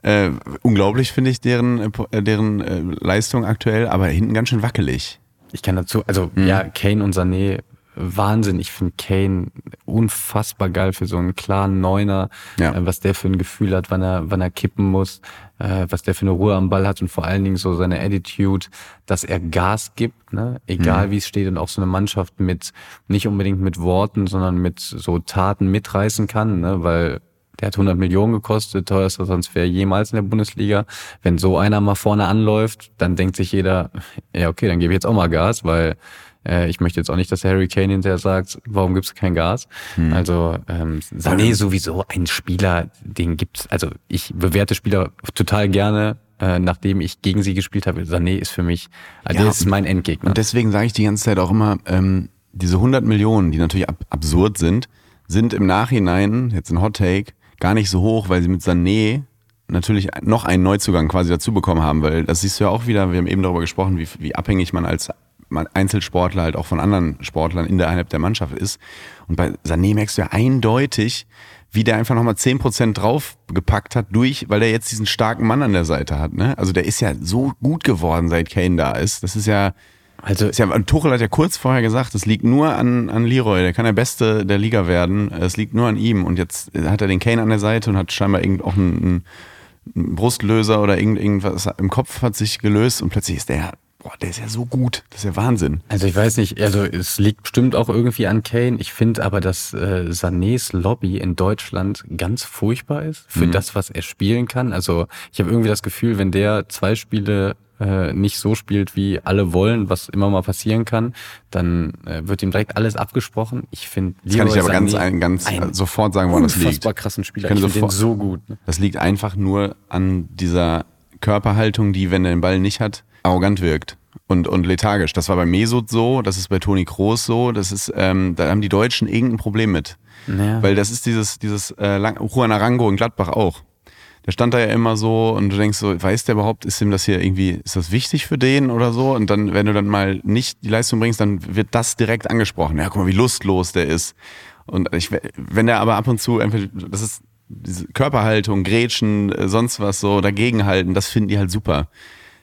Äh, unglaublich finde ich deren, äh, äh, deren äh, Leistung aktuell, aber hinten ganz schön wackelig. Ich kann dazu, also ja, Kane und Sané, Wahnsinn. Ich finde Kane unfassbar geil für so einen klaren Neuner, Ja. äh, was der für ein Gefühl hat, wann er, wann er kippen muss, äh, was der für eine Ruhe am Ball hat und vor allen Dingen so seine Attitude, dass er Gas gibt, ne? egal wie es steht und auch so eine Mannschaft mit, nicht unbedingt mit Worten, sondern mit so Taten mitreißen kann, ne? weil der hat 100 Millionen gekostet, teuerster Transfer jemals in der Bundesliga. Wenn so einer mal vorne anläuft, dann denkt sich jeder, ja okay, dann gebe ich jetzt auch mal Gas, weil äh, ich möchte jetzt auch nicht, dass der Harry Kane hinterher sagt, warum gibt's kein Gas? Also ähm, Sané sowieso ein Spieler, den gibt's, also ich bewerte Spieler total gerne, äh, nachdem ich gegen sie gespielt habe. Sané ist für mich, also Ja, der ist mein Endgegner. Und deswegen sage ich die ganze Zeit auch immer, ähm, diese 100 Millionen, die natürlich ab absurd sind, sind im Nachhinein, jetzt ein Hot Take, gar nicht so hoch, weil sie mit Sané natürlich noch einen Neuzugang quasi dazu bekommen haben, weil das siehst du ja auch wieder, wir haben eben darüber gesprochen, wie, wie abhängig man als Einzelsportler halt auch von anderen Sportlern in der innerhalb der Mannschaft ist. Und bei Sané merkst du ja eindeutig, wie der einfach nochmal 10% draufgepackt hat, durch, weil der jetzt diesen starken Mann an der Seite hat. Ne? Also der ist ja so gut geworden, seit Kane da ist. Das ist ja, Also ist ja, Tuchel hat ja kurz vorher gesagt, es liegt nur an, an Leroy, der kann der Beste der Liga werden. Es liegt nur an ihm. Und jetzt hat er den Kane an der Seite und hat scheinbar irgend auch einen, einen Brustlöser oder irgend, irgendwas im Kopf hat sich gelöst und plötzlich ist der, boah, der ist ja so gut. Das ist ja Wahnsinn. Also ich weiß nicht, also es liegt bestimmt auch irgendwie an Kane. Ich finde aber, dass äh, Sanés Lobby in Deutschland ganz furchtbar ist für das, was er spielen kann. Also ich habe irgendwie das Gefühl, wenn der zwei Spiele äh, nicht so spielt, wie alle wollen, was immer mal passieren kann, dann äh, wird ihm direkt alles abgesprochen. Ich finde Das kann ich aber ganz, ein, ganz äh, sofort sagen, woran das liegt. unfassbar krassen Spieler. Kann Ich ich finde den so gut. Ne? Das liegt einfach nur an dieser Körperhaltung, die, wenn er den Ball nicht hat, arrogant wirkt und, und lethargisch. Das war bei Mesut so, das ist bei Toni Kroos so, das ist, ähm, da haben die Deutschen irgendein Problem mit. Ja. Weil das ist dieses, dieses äh, Lang- Juan Arango in Gladbach auch. Der stand da ja immer so und du denkst so, weiß der überhaupt, ist ihm das hier irgendwie, ist das wichtig für den oder so? Und dann, wenn du dann mal nicht die Leistung bringst, dann wird das direkt angesprochen. Ja, guck mal, wie lustlos der ist. Und ich, wenn der aber ab und zu einfach, das ist diese Körperhaltung, Grätschen, äh, sonst was so dagegenhalten, das finden die halt super.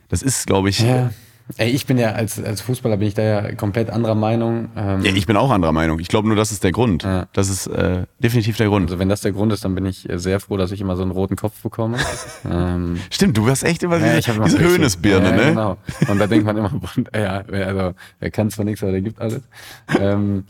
Das ist, glaube ich, Ja. Ey, ich bin ja als, als Fußballer bin ich da ja komplett anderer Meinung. Ähm, ja, ich bin auch anderer Meinung. Ich glaube nur, das ist der Grund. Ja. Das ist äh, definitiv der Grund. Also wenn das der Grund ist, dann bin ich äh, sehr froh, dass ich immer so einen roten Kopf bekomme. ähm, Stimmt, du hast echt immer ja, diese, diese Höhnesbirne, ja, ne? Genau. Und da denkt man immer, ja, also er kann zwar nichts, aber der gibt alles. Ähm,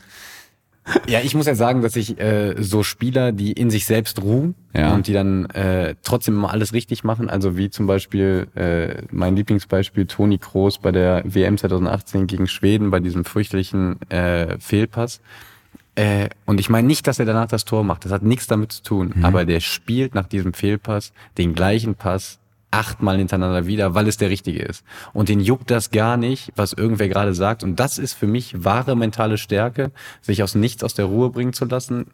ja, ich muss ja sagen, dass ich äh, so Spieler, die in sich selbst ruhen ja. und die dann äh, trotzdem immer alles richtig machen, also wie zum Beispiel äh, mein Lieblingsbeispiel Toni Kroos bei der WM 2018 gegen Schweden bei diesem fürchterlichen äh, Fehlpass. Äh, und ich meine nicht, dass er danach das Tor macht, das hat nichts damit zu tun, mhm. aber der spielt nach diesem Fehlpass den gleichen Pass achtmal hintereinander wieder, weil es der richtige ist. Und den juckt das gar nicht, was irgendwer gerade sagt. Und das ist für mich wahre mentale Stärke, sich aus nichts aus der Ruhe bringen zu lassen.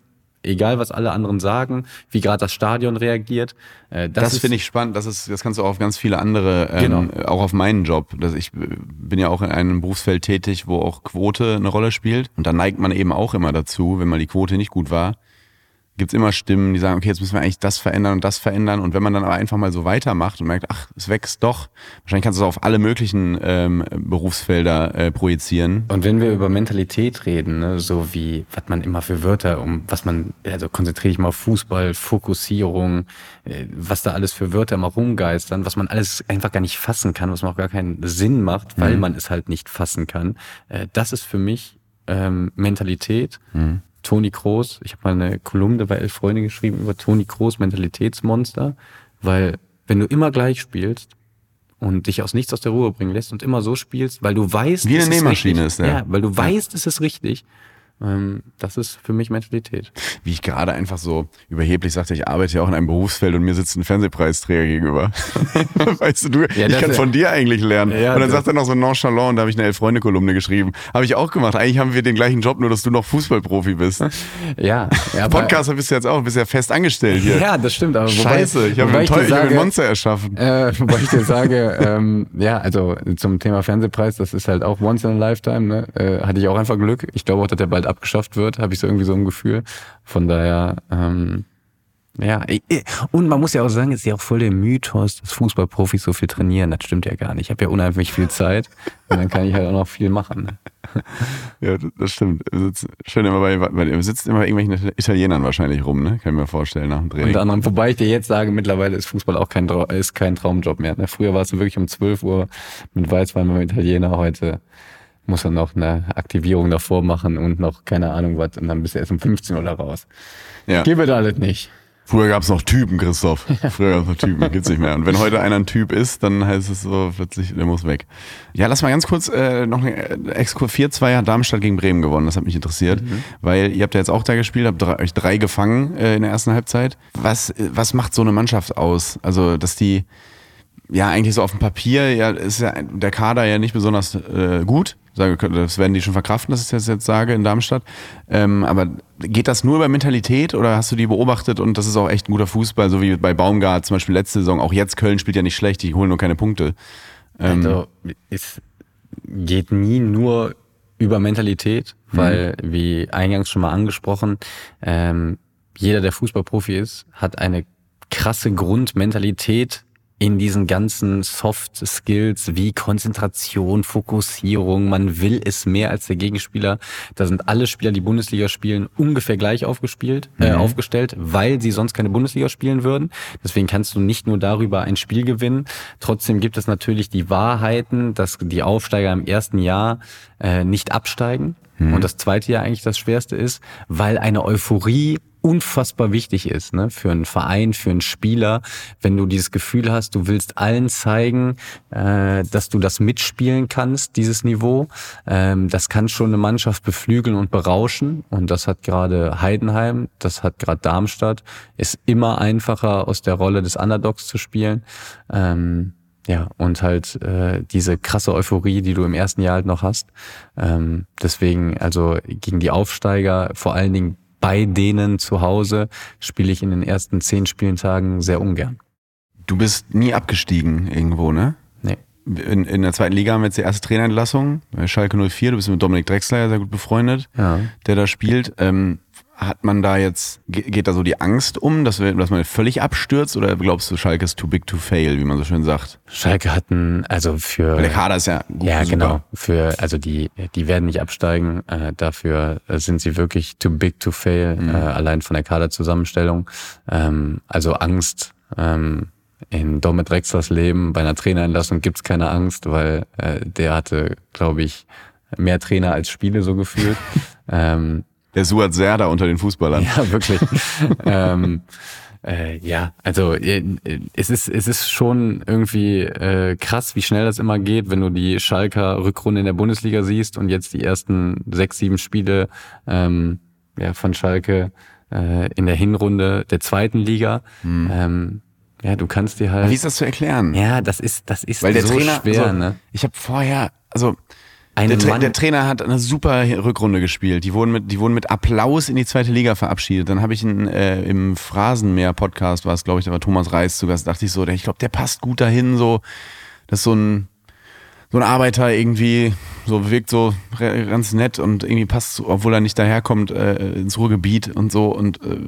Egal, was alle anderen sagen, wie gerade das Stadion reagiert. Äh, das das finde ich spannend. Das, ist, das kannst du auch auf ganz viele andere, ähm, genau. auch auf meinen Job. Das, ich bin ja auch in einem Berufsfeld tätig, wo auch Quote eine Rolle spielt. Und da neigt man eben auch immer dazu, wenn mal die Quote nicht gut war, gibt es immer Stimmen, die sagen, okay, jetzt müssen wir eigentlich das verändern und das verändern. Und wenn man dann aber einfach mal so weitermacht und merkt, ach, es wächst doch, wahrscheinlich kannst du es auf alle möglichen ähm, Berufsfelder äh, projizieren. Und wenn wir über Mentalität reden, ne, so wie, was man immer für Wörter, um was man, also konzentriere ich mal auf Fußball, Fokussierung, äh, was da alles für Wörter immer rumgeistern, was man alles einfach gar nicht fassen kann, was man auch gar keinen Sinn macht, weil mhm. man es halt nicht fassen kann. Äh, das ist für mich ähm, Mentalität. Mhm Toni Kroos. Ich habe mal eine Kolumne bei Elf Freunde geschrieben über Toni Kroos Mentalitätsmonster, weil wenn du immer gleich spielst und dich aus nichts aus der Ruhe bringen lässt und immer so spielst, weil du weißt, wie eine Nähmaschine ist, ja. ja, weil du weißt, es ist richtig, das ist für mich Mentalität. Wie ich gerade einfach so überheblich sagte, ich arbeite ja auch in einem Berufsfeld und mir sitzt ein Fernsehpreisträger gegenüber. weißt du, du ja, ich kann von dir eigentlich lernen. Ja, und dann sagt er noch so nonchalant, und da habe ich eine Elf-Freunde-Kolumne geschrieben. Habe ich auch gemacht. Eigentlich haben wir den gleichen Job, nur dass du noch Fußballprofi bist. ja. ja Podcaster bist du jetzt auch, bist ja fest angestellt hier. Ja, das stimmt. Aber Scheiße, wobei, ich habe ein Monster erschaffen. Äh, wobei ich dir sage, ähm, ja, also zum Thema Fernsehpreis, das ist halt auch once in a lifetime. Ne? Äh, hatte ich auch einfach Glück. Ich glaube auch, dass der bald abgeschafft wird, habe ich so irgendwie so ein Gefühl. Von daher, ähm, ja, und man muss ja auch sagen, es ist ja auch voll der Mythos, dass Fußballprofis so viel trainieren. Das stimmt ja gar nicht. Ich habe ja unheimlich viel Zeit und dann kann ich halt auch noch viel machen. Ne? Ja, das stimmt. Schön immer bei, bei sitzt immer irgendwelchen Italienern wahrscheinlich rum, ne? Kann ich mir vorstellen nach dem Training. Unter anderem, wobei ich dir jetzt sage, mittlerweile ist Fußball auch kein, ist kein Traumjob mehr. Ne? Früher war es wirklich um 12 Uhr mit Weißwein beim Italiener, heute muss er noch eine Aktivierung davor machen und noch keine Ahnung was und dann bist du erst um 15 Uhr da raus. Ja. Gebe da alles nicht. Früher gab es noch Typen, Christoph. Früher gab es noch Typen, gibt's nicht mehr. Und wenn heute einer ein Typ ist, dann heißt es so plötzlich, der muss weg. Ja, lass mal ganz kurz äh, noch eine äh, Exkurs 4-2 hat Darmstadt gegen Bremen gewonnen. Das hat mich interessiert, mhm. weil ihr habt ja jetzt auch da gespielt, habt drei, euch drei gefangen äh, in der ersten Halbzeit. Was, was macht so eine Mannschaft aus? Also, dass die ja eigentlich so auf dem Papier ja ist ja der Kader ja nicht besonders äh, gut das werden die schon verkraften, dass ich das jetzt sage in Darmstadt. Ähm, aber geht das nur über Mentalität oder hast du die beobachtet und das ist auch echt ein guter Fußball, so wie bei Baumgart zum Beispiel letzte Saison. Auch jetzt Köln spielt ja nicht schlecht, die holen nur keine Punkte. Ähm, also es geht nie nur über Mentalität, weil mhm. wie eingangs schon mal angesprochen, ähm, jeder, der Fußballprofi ist, hat eine krasse Grundmentalität in diesen ganzen Soft Skills wie Konzentration, Fokussierung. Man will es mehr als der Gegenspieler. Da sind alle Spieler, die Bundesliga spielen, ungefähr gleich aufgespielt, äh, mhm. aufgestellt, weil sie sonst keine Bundesliga spielen würden. Deswegen kannst du nicht nur darüber ein Spiel gewinnen. Trotzdem gibt es natürlich die Wahrheiten, dass die Aufsteiger im ersten Jahr äh, nicht absteigen. Mhm. Und das zweite Jahr eigentlich das Schwerste ist, weil eine Euphorie unfassbar wichtig ist, ne, für einen Verein, für einen Spieler, wenn du dieses Gefühl hast, du willst allen zeigen, äh, dass du das mitspielen kannst, dieses Niveau. Ähm, das kann schon eine Mannschaft beflügeln und berauschen. Und das hat gerade Heidenheim, das hat gerade Darmstadt. Ist immer einfacher, aus der Rolle des Underdogs zu spielen. Ähm, ja, und halt äh, diese krasse Euphorie, die du im ersten Jahr halt noch hast. Ähm, deswegen, also gegen die Aufsteiger, vor allen Dingen bei denen zu Hause spiele ich in den ersten zehn Spieltagen sehr ungern. Du bist nie abgestiegen irgendwo, ne? Nee. In, in der zweiten Liga haben wir jetzt die erste Trainerentlassung Schalke 04. Du bist mit Dominik Drexler ja sehr gut befreundet, ja. der da spielt. Ähm, hat man da jetzt, geht da so die Angst um, dass, wir, dass man völlig abstürzt oder glaubst du, Schalke ist too big to fail, wie man so schön sagt? Schalke hatten, also für. Weil der Kader ist ja gut, Ja, super. genau. Für, also die, die werden nicht absteigen. Äh, dafür sind sie wirklich too big to fail, Mhm. äh, allein von der Kaderzusammenstellung. Ähm, also Angst. Ähm, in Domit Drexlers Leben bei einer Trainerentlassung gibt's keine Angst, weil äh, der hatte, glaube ich, mehr Trainer als Spiele so gefühlt. ähm, Der Suat Serda unter den Fußballern. ja, wirklich. ähm, äh, ja, also äh, es ist es ist schon irgendwie äh, krass, wie schnell das immer geht, wenn du die Schalker Rückrunde in der Bundesliga siehst und jetzt die ersten sechs sieben Spiele ähm, ja, von Schalke äh, in der Hinrunde der zweiten Liga. Ähm, ja, du kannst dir halt Wie ist das zu erklären? ja, das ist das ist Weil der so Trainer, schwer, also, ne? ich habe vorher, also Ein der, Tra der Trainer hat eine super Rückrunde gespielt. Die wurden mit, die wurden mit Applaus in die zweite Liga verabschiedet. Dann habe ich ihn äh, im Phrasenmäher-Podcast, war es glaube ich, da war Thomas Reis zu Gast, dachte ich so, der, ich glaube, der passt gut dahin, so, das ist so ein, so ein Arbeiter irgendwie, so wirkt so ganz nett und irgendwie passt, obwohl er nicht daherkommt, äh, ins Ruhrgebiet und so und äh,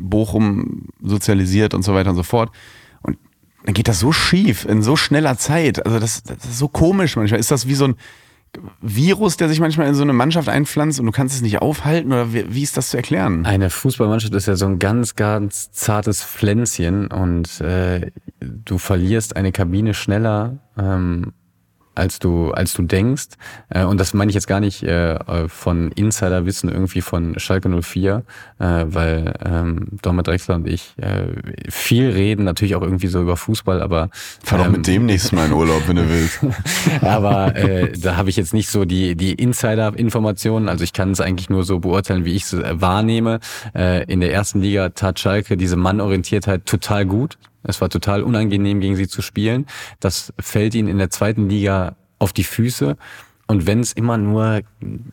Bochum sozialisiert und so weiter und so fort. Dann geht das so schief in so schneller Zeit. Also das, das ist so komisch manchmal. Ist das wie so ein Virus, der sich manchmal in so eine Mannschaft einpflanzt und du kannst es nicht aufhalten? Oder wie, wie ist das zu erklären? Eine Fußballmannschaft ist ja so ein ganz, ganz zartes Pflänzchen und äh, du verlierst eine Kabine schneller, ähm, als du, als du denkst. Äh, und das meine ich jetzt gar nicht äh, von Insiderwissen irgendwie von Schalke 04, äh, weil ähm, Dormet Drexler und ich äh, viel reden, natürlich auch irgendwie so über Fußball, aber Fahr doch ähm, mit dem nächsten Mal in Urlaub, wenn du willst. aber äh, da habe ich jetzt nicht so die, die Insider-Informationen. Also ich kann es eigentlich nur so beurteilen, wie ich es äh, wahrnehme. Äh, in der ersten Liga tat Schalke diese Mannorientiertheit total gut. Es war total unangenehm, gegen sie zu spielen. Das fällt ihnen in der zweiten Liga auf die Füße. Und wenn es immer nur,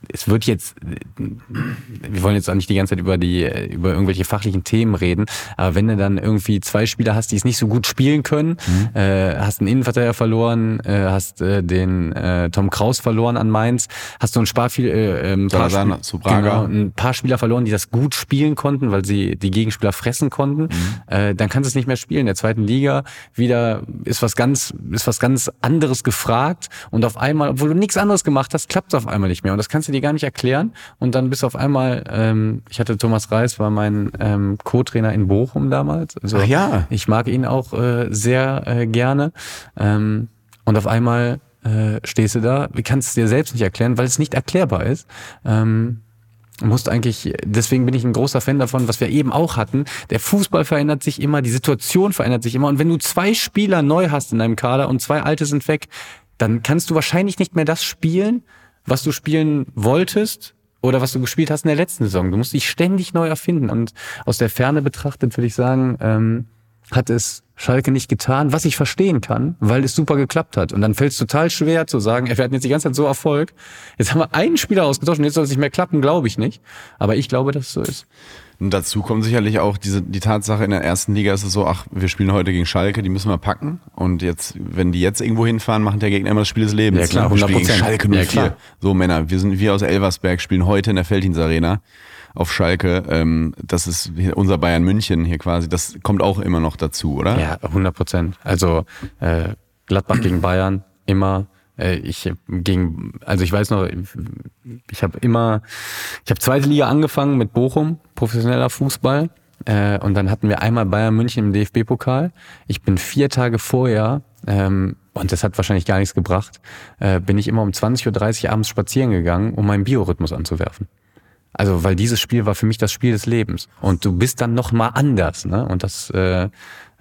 es wird jetzt, wir wollen jetzt auch nicht die ganze Zeit über die, über irgendwelche fachlichen Themen reden, aber wenn du dann irgendwie zwei Spieler hast, die es nicht so gut spielen können, äh, hast einen Innenverteidiger verloren, äh, hast äh, den äh, Tom Kraus verloren an Mainz, hast du ein paar, viel, äh, ein, paar Spiel- zu Braga. Genau, ein paar Spieler verloren, die das gut spielen konnten, weil sie die Gegenspieler fressen konnten, äh, dann kannst du es nicht mehr spielen. In der zweiten Liga wieder ist was ganz, ist was ganz anderes gefragt und auf einmal, obwohl du nichts anderes gemacht hast, klappt es auf einmal nicht mehr. Und das kannst du dir gar nicht erklären. Und dann bist du auf einmal, ähm, ich hatte Thomas Reis, war mein ähm, Co-Trainer in Bochum damals. Also Ach ja. Ich mag ihn auch äh, sehr äh, gerne. Ähm, und auf einmal äh, stehst du da, kannst es dir selbst nicht erklären, weil es nicht erklärbar ist. Ähm, musst eigentlich, deswegen bin ich ein großer Fan davon, was wir eben auch hatten. Der Fußball verändert sich immer, die Situation verändert sich immer. Und wenn du zwei Spieler neu hast in deinem Kader und zwei alte sind weg, dann kannst du wahrscheinlich nicht mehr das spielen, was du spielen wolltest oder was du gespielt hast in der letzten Saison. Du musst dich ständig neu erfinden. Und aus der Ferne betrachtet würde ich sagen, ähm, hat es Schalke nicht getan, was ich verstehen kann, weil es super geklappt hat. Und dann fällt es total schwer zu sagen, wir hatten jetzt die ganze Zeit so Erfolg. Jetzt haben wir einen Spieler ausgetauscht und jetzt soll es nicht mehr klappen, glaube ich nicht. Aber ich glaube, dass es so ist. Und dazu kommt sicherlich auch diese, die Tatsache, in der ersten Liga ist es so, ach, wir spielen heute gegen Schalke, die müssen wir packen. Und jetzt, wenn die jetzt irgendwo hinfahren, machen der Gegner immer das Spiel des Lebens. Ja, klar, Wir spielen gegen 100%. Schalke Ja, 04. klar. so Männer, wir sind wir aus Elversberg, spielen heute in der Feldins Arena auf Schalke. Ähm, das ist unser Bayern München hier quasi. Das kommt auch immer noch dazu, oder? Ja, 100 Prozent. Also äh, Gladbach gegen Bayern immer. Äh, ich gegen, also ich weiß noch, ich habe immer, ich habe zweite Liga angefangen mit Bochum, professioneller Fußball. Äh, und dann hatten wir einmal Bayern München im DFB-Pokal. Ich bin vier Tage vorher, ähm, und das hat wahrscheinlich gar nichts gebracht, äh, bin ich immer um 20.30 Uhr abends spazieren gegangen, um meinen Biorhythmus anzuwerfen. Also, weil dieses Spiel war für mich das Spiel des Lebens. Und du bist dann noch mal anders, ne? Und das, äh,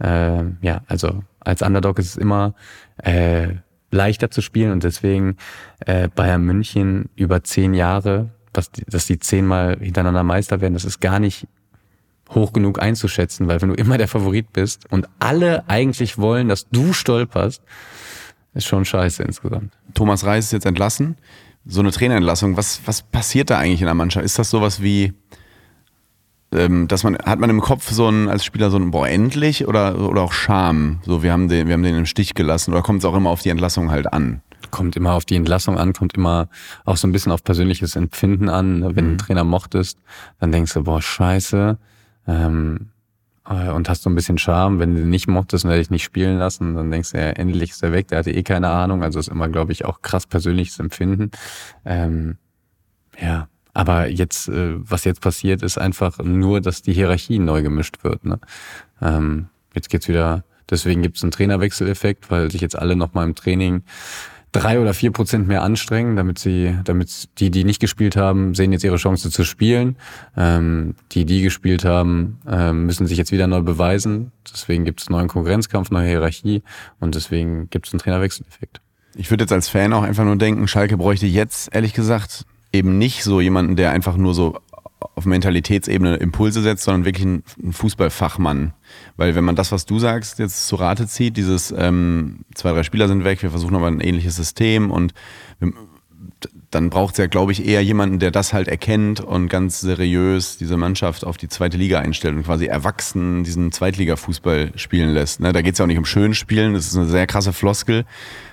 äh, ja, also als Underdog ist es immer äh, leichter zu spielen und deswegen äh, Bayern München über zehn Jahre, dass die, dass die zehnmal hintereinander Meister werden, das ist gar nicht hoch genug einzuschätzen, weil wenn du immer der Favorit bist und alle eigentlich wollen, dass du stolperst, ist schon scheiße insgesamt. Thomas Reis ist jetzt entlassen. So eine Trainerentlassung, was, was passiert da eigentlich in der Mannschaft? Ist das sowas wie, ähm, dass man, hat man im Kopf so ein, als Spieler so ein, boah, endlich oder, oder auch Scham? So, wir haben den, wir haben den im Stich gelassen oder kommt es auch immer auf die Entlassung halt an? kommt immer auf die Entlassung an, kommt immer auch so ein bisschen auf persönliches Empfinden an. Wenn du einen Trainer mochtest, dann denkst du, boah, scheiße. Ähm, äh, und hast so ein bisschen Charme. Wenn du den nicht mochtest und er dich nicht spielen lassen, dann denkst du, ja, endlich ist er weg, der hatte eh keine Ahnung. Also ist immer, glaube ich, auch krass persönliches Empfinden. Ähm, ja, aber jetzt, äh, was jetzt passiert, ist einfach nur, dass die Hierarchie neu gemischt wird. Ne? Ähm, jetzt geht's wieder, deswegen gibt's einen Trainerwechseleffekt, weil sich jetzt alle nochmal im Training drei oder vier Prozent mehr anstrengen, damit sie, damit die, die nicht gespielt haben, sehen jetzt ihre Chance zu spielen. Ähm, die, die gespielt haben, ähm, müssen sich jetzt wieder neu beweisen. Deswegen gibt es neuen Konkurrenzkampf, neue Hierarchie und deswegen gibt es einen Trainerwechseleffekt. Ich würde jetzt als Fan auch einfach nur denken, Schalke bräuchte jetzt, ehrlich gesagt, eben nicht so jemanden, der einfach nur so auf Mentalitätsebene Impulse setzt, sondern wirklich ein, Fußballfachmann. Weil wenn man das, was du sagst, jetzt zu Rate zieht, dieses ähm, zwei, drei Spieler sind weg, wir versuchen aber ein ähnliches System und dann braucht es ja, glaube ich, eher jemanden, der das halt erkennt und ganz seriös diese Mannschaft auf die zweite Liga einstellt und quasi erwachsen diesen Zweitliga-Fußball spielen lässt. Ne? Da geht es ja auch nicht um schön spielen, das ist eine sehr krasse Floskel.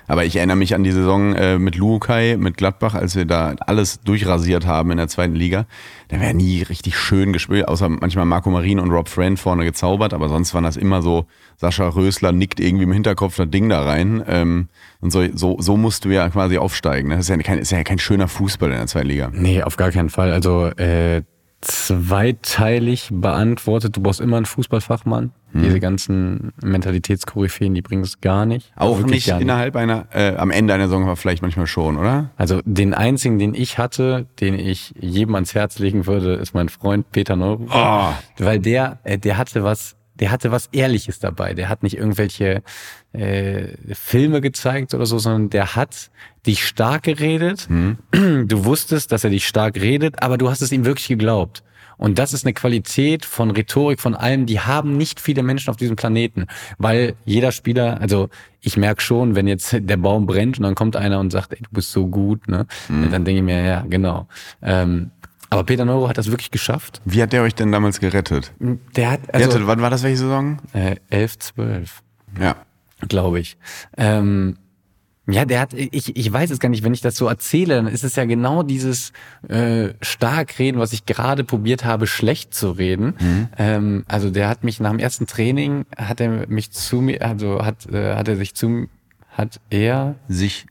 Aber ich erinnere mich an die Saison äh, mit Lukai, mit Gladbach, als wir da alles durchrasiert haben in der zweiten Liga. Da wäre nie richtig schön gespielt, außer manchmal Marco Marin und Rob Friend vorne gezaubert, aber sonst waren das immer so, Sascha Rösler nickt irgendwie im Hinterkopf das Ding da rein. Ähm, und so, so, so musst du ja quasi aufsteigen. Ne? Das ist ja, kein, ist ja kein schöner Fußball in der zweiten Liga. Nee, auf gar keinen Fall. Also äh, zweiteilig beantwortet. Du brauchst immer einen Fußballfachmann. Hm. Diese ganzen Mentalitätskoryphäen, die bringen es gar nicht. Auch nicht, nicht, innerhalb einer, äh, am Ende einer Saison aber vielleicht manchmal schon, oder? Also den einzigen, den ich hatte, den ich jedem ans Herz legen würde, ist mein Freund Peter Neurufer. Oh. Weil der, äh, der hatte was der hatte was Ehrliches dabei. Der hat nicht irgendwelche äh, Filme gezeigt oder so, sondern der hat dich stark geredet. Mhm. Du wusstest, dass er dich stark redet, aber du hast es ihm wirklich geglaubt. Und das ist eine Qualität von Rhetorik, von allem, die haben nicht viele Menschen auf diesem Planeten. Weil jeder Spieler, also ich merke schon, wenn jetzt der Baum brennt und dann kommt einer und sagt, ey, du bist so gut, ne? Mhm. Dann denke ich mir, ja, genau. Ähm, aber Peter Neuro hat das wirklich geschafft. Wie hat der euch denn damals gerettet? Der hat, also, hatte, wann war das welche Saison? Äh, 11, 12. Ja. Glaube ich. Ähm, ja, der hat, ich, ich weiß es gar nicht, wenn ich das so erzähle, dann ist es ja genau dieses äh, Starkreden, was ich gerade probiert habe, schlecht zu reden. Mhm. Ähm, also der hat mich nach dem ersten Training, hat er mich zu mir, also hat, äh, hat er sich zu, hat er sich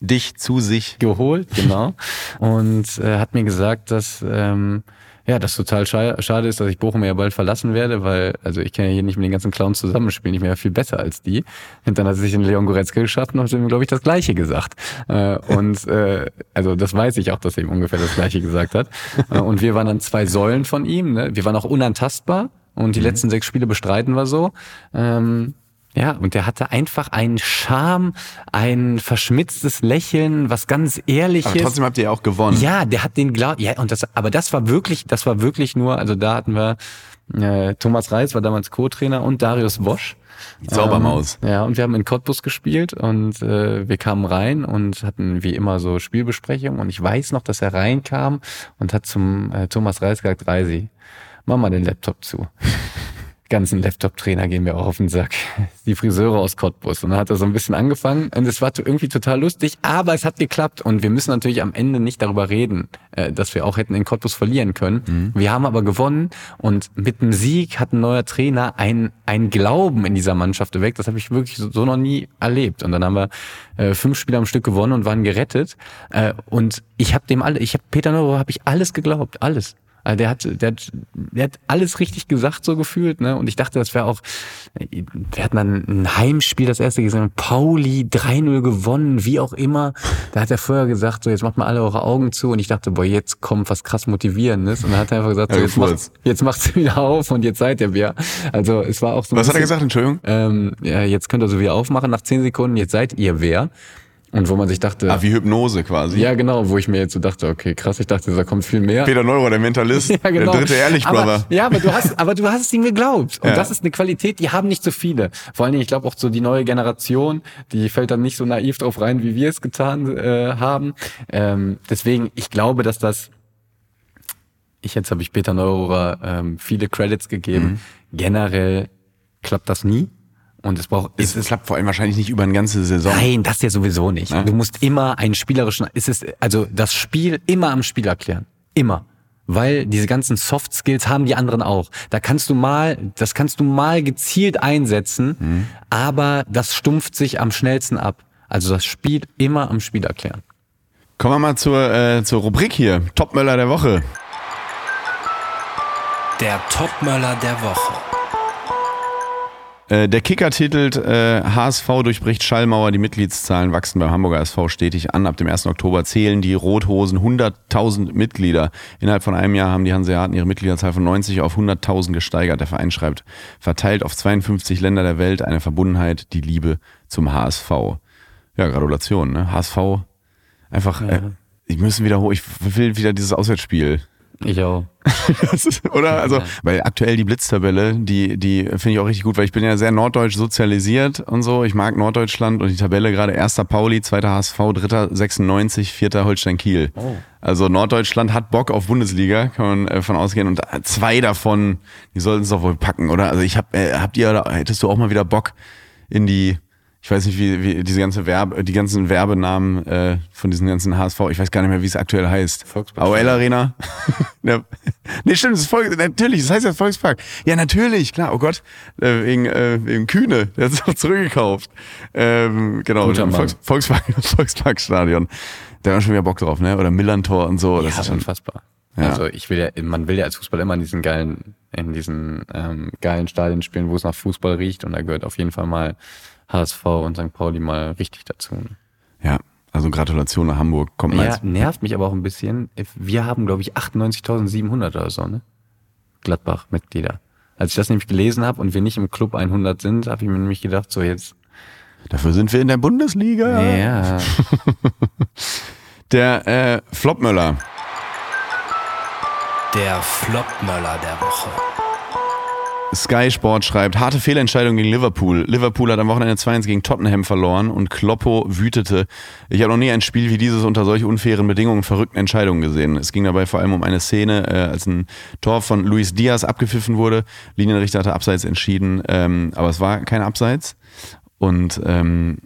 dich zu sich geholt, genau. und äh, hat mir gesagt, dass ähm, ja, das total schade ist, dass ich Bochum ja bald verlassen werde, weil, also ich kann ja hier nicht mit den ganzen Clowns zusammenspielen, ich bin ja viel besser als die. Und dann hat sich in Leon Goretzka geschafft und hat ihm, glaube ich, das Gleiche gesagt. Äh, und äh, also das weiß ich auch, dass er ihm ungefähr das Gleiche gesagt hat. Äh, und wir waren dann zwei Säulen von ihm. Ne? Wir waren auch unantastbar und die mhm. letzten sechs Spiele bestreiten wir so. Ähm, ja, und der hatte einfach einen Charme, ein verschmitztes Lächeln, was ganz ehrliches. Aber trotzdem habt ihr ja auch gewonnen. Ja, der hat den Glaub, ja, und das, aber das war wirklich, das war wirklich nur, also da hatten wir, äh, Thomas Reis war damals Co-Trainer und Darius Wosch. Die Zaubermaus. Ähm, ja, und wir haben in Cottbus gespielt und äh, wir kamen rein und hatten wie immer so Spielbesprechungen und ich weiß noch, dass er reinkam und hat zum äh, Thomas Reis gesagt, Reisi, mach mal den Laptop zu ganzen Laptop-Trainer gehen mir auch auf den Sack. Die Friseure aus Cottbus. Und dann hat er so ein bisschen angefangen und es war irgendwie total lustig, aber es hat geklappt. Und wir müssen natürlich am Ende nicht darüber reden, äh, dass wir auch hätten in Cottbus verlieren können. Mhm. Wir haben aber gewonnen und mit dem Sieg hat ein neuer Trainer ein, ein Glauben in dieser Mannschaft geweckt. Das habe ich wirklich so, noch nie erlebt. Und dann haben wir äh, fünf Spiele am Stück gewonnen und waren gerettet. Äh, und ich habe dem alle, ich habe Peter Neuro, habe ich alles geglaubt, alles. Also der hat, der hat, der hat alles richtig gesagt, so gefühlt, ne? Und ich dachte, das wäre auch, wir hatten dann ein Heimspiel, das erste gesehen, Pauli 3-0 gewonnen, wie auch immer. Da hat er vorher gesagt, so jetzt macht mal alle eure Augen zu und ich dachte, boah, jetzt kommt was krass Motivierendes. Und dann hat er einfach gesagt, so, jetzt, macht, jetzt macht's wieder auf und jetzt seid ihr wieder. Also es war auch so. Was bisschen, hat er gesagt, Entschuldigung? Ähm, ja, jetzt könnt ihr so wieder aufmachen nach zehn Sekunden, jetzt seid ihr wer. Und wo man sich dachte. Ah, wie Hypnose quasi. Ja, genau, wo ich mir jetzt so dachte, okay, krass, ich dachte, da kommt viel mehr. Peter Neuro, der Mentalist, ja, genau. der dritte Ehrlich Brother. ja, aber du hast, aber du hast es ihm geglaubt. Und ja. das ist eine Qualität, die haben nicht so viele. Vor allen Dingen, ich glaube auch so die neue Generation, die fällt dann nicht so naiv drauf rein, wie wir es getan äh, haben. Ähm, deswegen, ich glaube, dass das, ich jetzt habe ich Peter Neurohrer ähm, viele Credits gegeben. Mhm. Generell klappt das nie Und es braucht, Es, es klappt vor allem wahrscheinlich nicht über eine ganze Saison. Nein, das ja sowieso nicht. Ja. Du musst immer einen spielerischen, es ist, also das Spiel immer am Spiel erklären. Immer. Weil diese ganzen Soft Skills haben die anderen auch. Da kannst du mal, das kannst du mal gezielt einsetzen, aber das stumpft sich am schnellsten ab. Also das Spiel immer am Spiel erklären. Kommen wir mal zur, äh, zur Rubrik hier. Topmöller der Woche. Der Topmöller der Woche. Äh, der Kicker titelt äh, HSV durchbricht Schallmauer, die Mitgliedszahlen wachsen beim Hamburger SV stetig an. Ab dem 1. Oktober zählen die Rothosen 100.000 Mitglieder. Innerhalb von einem Jahr haben die Hanseaten ihre Mitgliederzahl von 90 auf 100.000 gesteigert. Der Verein schreibt, verteilt auf 52 Länder der Welt eine Verbundenheit, die Liebe zum HSV. Ja, Gratulation, ne? HSV einfach, äh, ich müssen wieder hoch, ich will wieder dieses Auswärtsspiel. Ich auch. Ist, oder? Also, weil aktuell die Blitztabelle, die, die finde ich auch richtig gut, weil ich bin ja sehr norddeutsch sozialisiert und so. Ich mag Norddeutschland und die Tabelle gerade erster Pauli, zweiter HSV, dritter 96, vierter Holstein Kiel. Oh. Also Norddeutschland hat Bock auf Bundesliga, kann man äh, von ausgehen. Und zwei davon, die sollten es doch wohl packen, oder? Also ich hab, äh, habt ihr, hättest du auch mal wieder Bock in die, ich weiß nicht, wie, wie diese ganze Werbe, die ganzen Werbenamen äh, von diesen ganzen HSV, ich weiß gar nicht mehr, wie es aktuell heißt. Volkspark. AOL Arena. Nee, stimmt, das ist Volk, natürlich, das heißt ja Volkspark. Ja, natürlich, klar, oh Gott, äh, wegen, äh, wegen Kühne, der hat es auch zurückgekauft. Ähm, genau. Volks, Volkspark, Volksparkstadion. Da haben wir schon wieder Bock drauf, ne? Oder Millantor und so. Das ja, ist schon, unfassbar. Ja. Also ich will ja, man will ja als Fußball immer in diesen geilen, in diesen ähm, geilen Stadien spielen, wo es nach Fußball riecht und da gehört auf jeden Fall mal HSV und St. Pauli mal richtig dazu. ne? ja, also Gratulation nach Hamburg. Kommt mal Ja, jetzt. nervt mich aber auch ein bisschen. Wir haben, glaube ich, 98.700 oder so, ne? Gladbach-Mitglieder. Als ich das nämlich gelesen habe und wir nicht im Club 100 sind, habe ich mir nämlich gedacht, so jetzt. Dafür sind wir in der Bundesliga. Ja. Der äh, Flopmöller. Der Flopmöller der Woche. Sky Sport schreibt, harte Fehlentscheidung gegen Liverpool. Liverpool hat am Wochenende 2-1 gegen Tottenham verloren und Kloppo wütete. Ich habe noch nie ein Spiel wie dieses unter solch unfairen Bedingungen verrückten Entscheidungen gesehen. Es ging dabei vor allem um eine Szene, äh, als ein Tor von Luis Diaz abgepfiffen wurde. Linienrichter hatte Abseits entschieden, ähm, aber es war kein Abseits. Und ähm,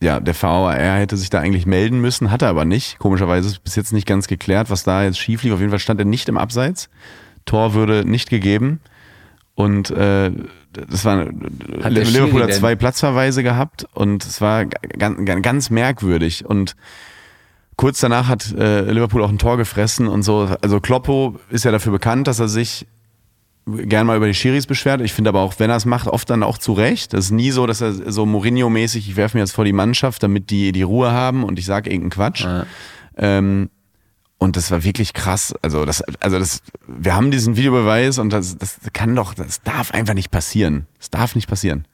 ja, der VAR hätte sich da eigentlich melden müssen, hat er aber nicht. Komischerweise ist bis jetzt nicht ganz geklärt, was da jetzt schief lief. Auf jeden Fall stand er nicht im Abseits. Tor würde nicht gegeben. Und äh, das war Hat Liverpool hat zwei Platzverweise gehabt und es war ganz, ganz merkwürdig. Und kurz danach hat äh, Liverpool auch ein Tor gefressen und so. Also Kloppo ist ja dafür bekannt, dass er sich gern mal über die Schiris beschwert. Ich finde aber auch, wenn er es macht, oft dann auch zu Recht. Das ist nie so, dass er so Mourinho-mäßig, ich werfe mir jetzt vor die Mannschaft, damit die die Ruhe haben und ich sage irgendeinen Quatsch. Ja. Ähm, und das war wirklich krass. Also das, also das, wir haben diesen Videobeweis und das, das kann doch, das darf einfach nicht passieren. Das darf nicht passieren.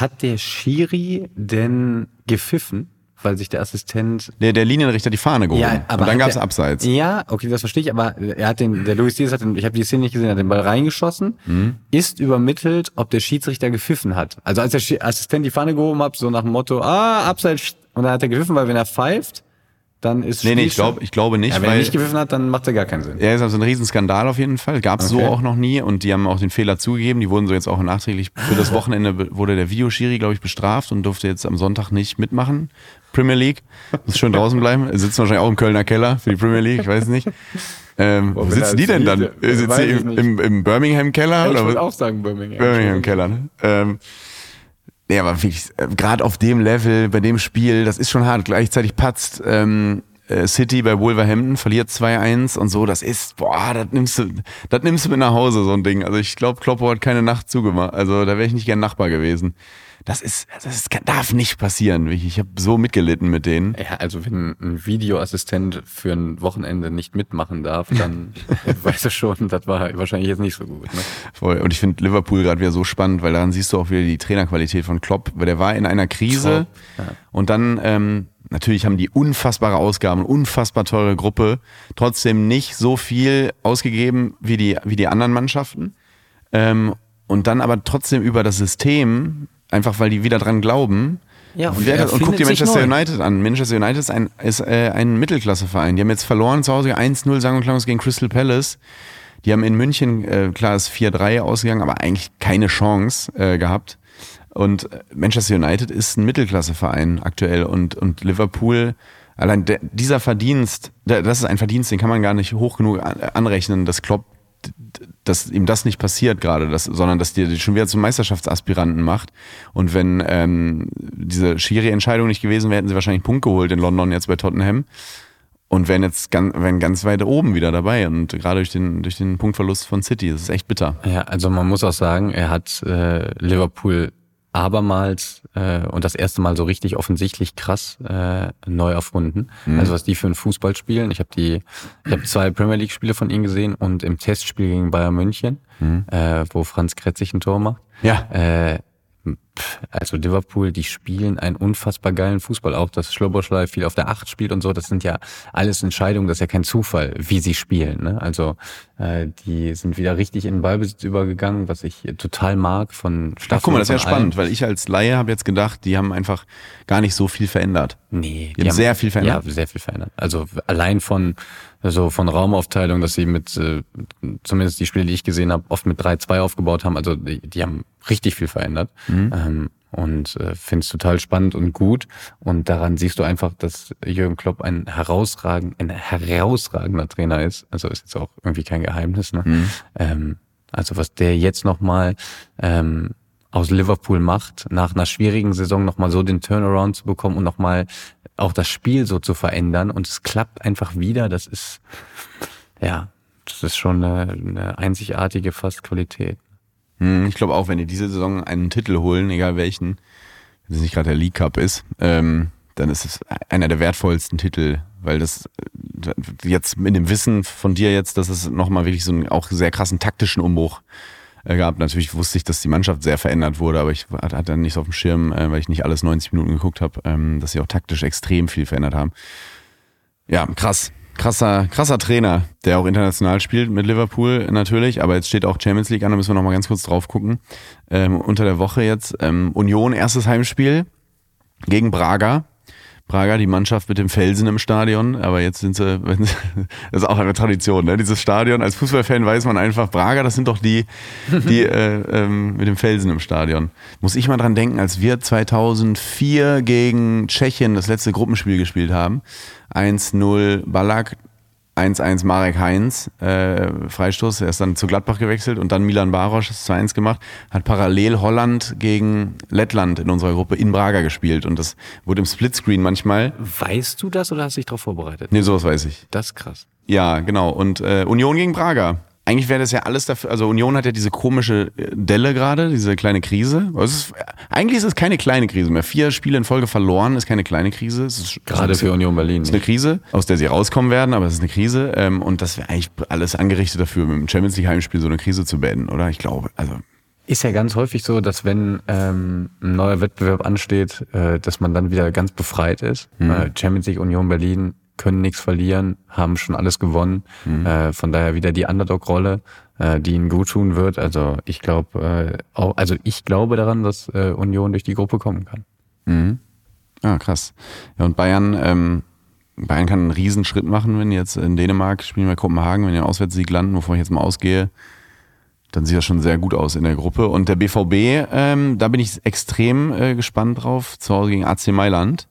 Hat der Schiri denn gepfiffen, weil sich der Assistent Der, der Linienrichter die Fahne gehoben. und dann gab es Abseits. Ja, okay, das verstehe ich, aber er hat den, der Luis Diaz hat den, ich habe die Szene nicht gesehen, er hat den Ball reingeschossen, Mhm. ist übermittelt, ob der Schiedsrichter gepfiffen hat. Also als der Assistent die Fahne gehoben hat, so nach dem Motto, ah, Abseits, und dann hat er gepfiffen, weil wenn er pfeift, dann ist Nee, nee, ich glaube schon- ich glaube nicht, ja, wenn er weil nicht gepfiffen hat, dann macht er gar keinen Sinn. Ja, ist also ein Riesenskandal auf jeden Fall. Gab es so Okay. auch noch nie und die haben auch den Fehler zugegeben. Die wurden so jetzt auch nachträglich für das Wochenende wurde der Videoschiri, glaube ich, bestraft und durfte jetzt am Sonntag nicht mitmachen. Premier League. Muss schön draußen bleiben. Er sitzt wahrscheinlich auch im Kölner Keller für die Premier League, ich weiß nicht. Ähm, wo sitzen er die denn dann? Äh, Sitzen die ich im, im, im Birmingham-Keller? ich oder wollte was? auch sagen Birmingham. Birmingham-Keller, ne? Ähm, ja, aber wirklich, äh, gerade auf dem Level, bei dem Spiel, das ist schon hart. Gleichzeitig patzt ähm, äh, City bei Wolverhampton, verliert 2-1 und so. Das ist, boah, das nimmst du, das nimmst du mit nach Hause, so ein Ding. Also ich glaube, Kloppo hat keine Nacht zugemacht. Also da wäre ich nicht gern Nachbar gewesen. Das ist, das ist, darf nicht passieren. wirklich. Ich habe so mitgelitten mit denen. Ja, also wenn ein Videoassistent für ein Wochenende nicht mitmachen darf, dann weiß er schon, das war wahrscheinlich jetzt nicht so gut. Ne? Voll. Und ich finde Liverpool gerade wieder so spannend, weil daran siehst du auch wieder die Trainerqualität von Klopp, weil der war in einer Krise ja. und dann ähm, natürlich haben die unfassbare Ausgaben, unfassbar teure Gruppe, trotzdem nicht so viel ausgegeben wie die, wie die anderen Mannschaften. Ähm, und dann aber trotzdem über das System, einfach weil die wieder dran glauben. Ja, und, wer er und guck dir Manchester neu. United an. Manchester United ist ein, ist, äh, ein Mittelklasseverein. Die haben jetzt verloren zu Hause 1-0 sang und klanglos gegen Crystal Palace. Die haben in München, äh, klar ist 4-3 ausgegangen, aber eigentlich keine Chance äh, gehabt. Und äh, Manchester United ist ein Mittelklasseverein aktuell und, und Liverpool, allein der, dieser Verdienst, der, das ist ein Verdienst, den kann man gar nicht hoch genug an- anrechnen, dass Klopp, dass ihm das nicht passiert gerade, dass, sondern dass die, schon wieder zum Meisterschaftsaspiranten macht. Und wenn ähm, diese Schiri-Entscheidung nicht gewesen wäre, hätten sie wahrscheinlich einen Punkt geholt in London jetzt bei Tottenham und wären jetzt ganz, wären ganz weit oben wieder dabei. Und gerade durch den, durch den Punktverlust von City, das ist echt bitter. Ja, also man muss auch sagen, er hat äh, Liverpool abermals äh, und das erste Mal so richtig offensichtlich krass äh, neu erfunden. Also was die für einen Fußball spielen. Ich habe die, ich habe zwei Premier League Spiele von ihnen gesehen und im Testspiel gegen Bayern München, äh, wo Franz Kretzig ein Tor macht. Ja. Äh, also Liverpool, die spielen einen unfassbar geilen Fußball. Auch dass Schloboschlei viel auf der Acht spielt und so, das sind ja alles Entscheidungen, das ist ja kein Zufall, wie sie spielen. Ne? Also äh, die sind wieder richtig in den Ballbesitz übergegangen, was ich total mag von Ach, Staffel. guck mal, das ist ja spannend, weil ich als Laie habe jetzt gedacht, die haben einfach gar nicht so viel verändert. Nee, Die haben sehr viel verändert. Ja, sehr viel verändert. Also allein von so von Raumaufteilung, dass sie mit äh, zumindest die Spiele, die ich gesehen habe, oft mit 3-2 aufgebaut haben. Also die, die haben richtig viel verändert. Mhm. Ähm, und äh, finde es total spannend und gut. Und daran siehst du einfach, dass Jürgen Klopp ein herausragend, ein herausragender Trainer ist. Also ist jetzt auch irgendwie kein Geheimnis. Ne? Mhm. Ähm, also was der jetzt nochmal ähm, aus Liverpool macht, nach einer schwierigen Saison nochmal so den Turnaround zu bekommen und nochmal auch das Spiel so zu verändern und es klappt einfach wieder, das ist, ja, das ist schon eine, eine einzigartige fast Qualität. Hm, Ich glaube auch, wenn die diese Saison einen Titel holen, egal welchen, wenn es nicht gerade der League Cup ist, ähm, dann ist es einer der wertvollsten Titel, weil das äh, jetzt mit dem Wissen von dir jetzt, dass es nochmal wirklich so einen auch sehr krassen taktischen Umbruch äh, gab. Natürlich wusste ich, dass die Mannschaft sehr verändert wurde, aber ich hatte dann nicht so auf dem Schirm, äh, weil ich nicht alles 90 Minuten geguckt habe, ähm, dass sie auch taktisch extrem viel verändert haben. Ja, krass. Krasser, krasser Trainer, der auch international spielt mit Liverpool natürlich, aber jetzt steht auch Champions League an, da müssen wir nochmal ganz kurz drauf gucken. Ähm, unter der Woche jetzt ähm, Union, erstes Heimspiel gegen Braga. Braga, die Mannschaft mit dem Felsen im Stadion, aber jetzt sind sie, das ist auch eine Tradition, ne? Dieses Stadion, als Fußballfan weiß man einfach, Braga, das sind doch die, die äh, ähm, mit dem Felsen im Stadion. Muss ich mal dran denken, als wir 2004 gegen Tschechien das letzte Gruppenspiel gespielt haben, 1-0 Ballack, 1-1 Marek Heinz, äh, Freistoß, er ist dann zu Gladbach gewechselt und dann Milan Barosch das 2-1 gemacht, hat parallel Holland gegen Lettland in unserer Gruppe in Braga gespielt und das wurde im Splitscreen manchmal, Weißt du das oder hast du dich darauf vorbereitet? nee, sowas weiß ich. Das ist krass. Ja, genau und äh, Union gegen Braga. Eigentlich wäre das ja alles dafür, also Union hat ja diese komische äh, Delle gerade, diese kleine Krise. Ist, eigentlich ist es keine kleine Krise mehr. Vier Spiele in Folge verloren ist keine kleine Krise. Es ist Gerade für Union Berlin. Es ist eine Krise, aus der sie rauskommen werden, aber es ist eine Krise. Ähm, und das wäre eigentlich alles angerichtet dafür, mit dem Champions League Heimspiel so eine Krise zu beenden, oder? Ich glaube. Also, Ist ja ganz häufig so, dass wenn ähm, ein neuer Wettbewerb ansteht, äh, dass man dann wieder ganz befreit ist. Äh, Champions League, Union Berlin können nichts verlieren, haben schon alles gewonnen. Äh, von daher wieder die Underdog-Rolle, äh, die ihnen gut tun wird. Also ich glaube, äh, also ich glaube daran, dass äh, Union durch die Gruppe kommen kann. ah, krass. Ja, und Bayern, ähm, Bayern kann einen Riesenschritt machen, wenn jetzt in Dänemark spielen bei Kopenhagen, wenn die einen Auswärtssieg landen, wovon ich jetzt mal ausgehe. Dann sieht das schon sehr gut aus in der Gruppe. Und der BVB, ähm, da bin ich extrem äh, gespannt drauf. Zu Hause gegen AC Mailand.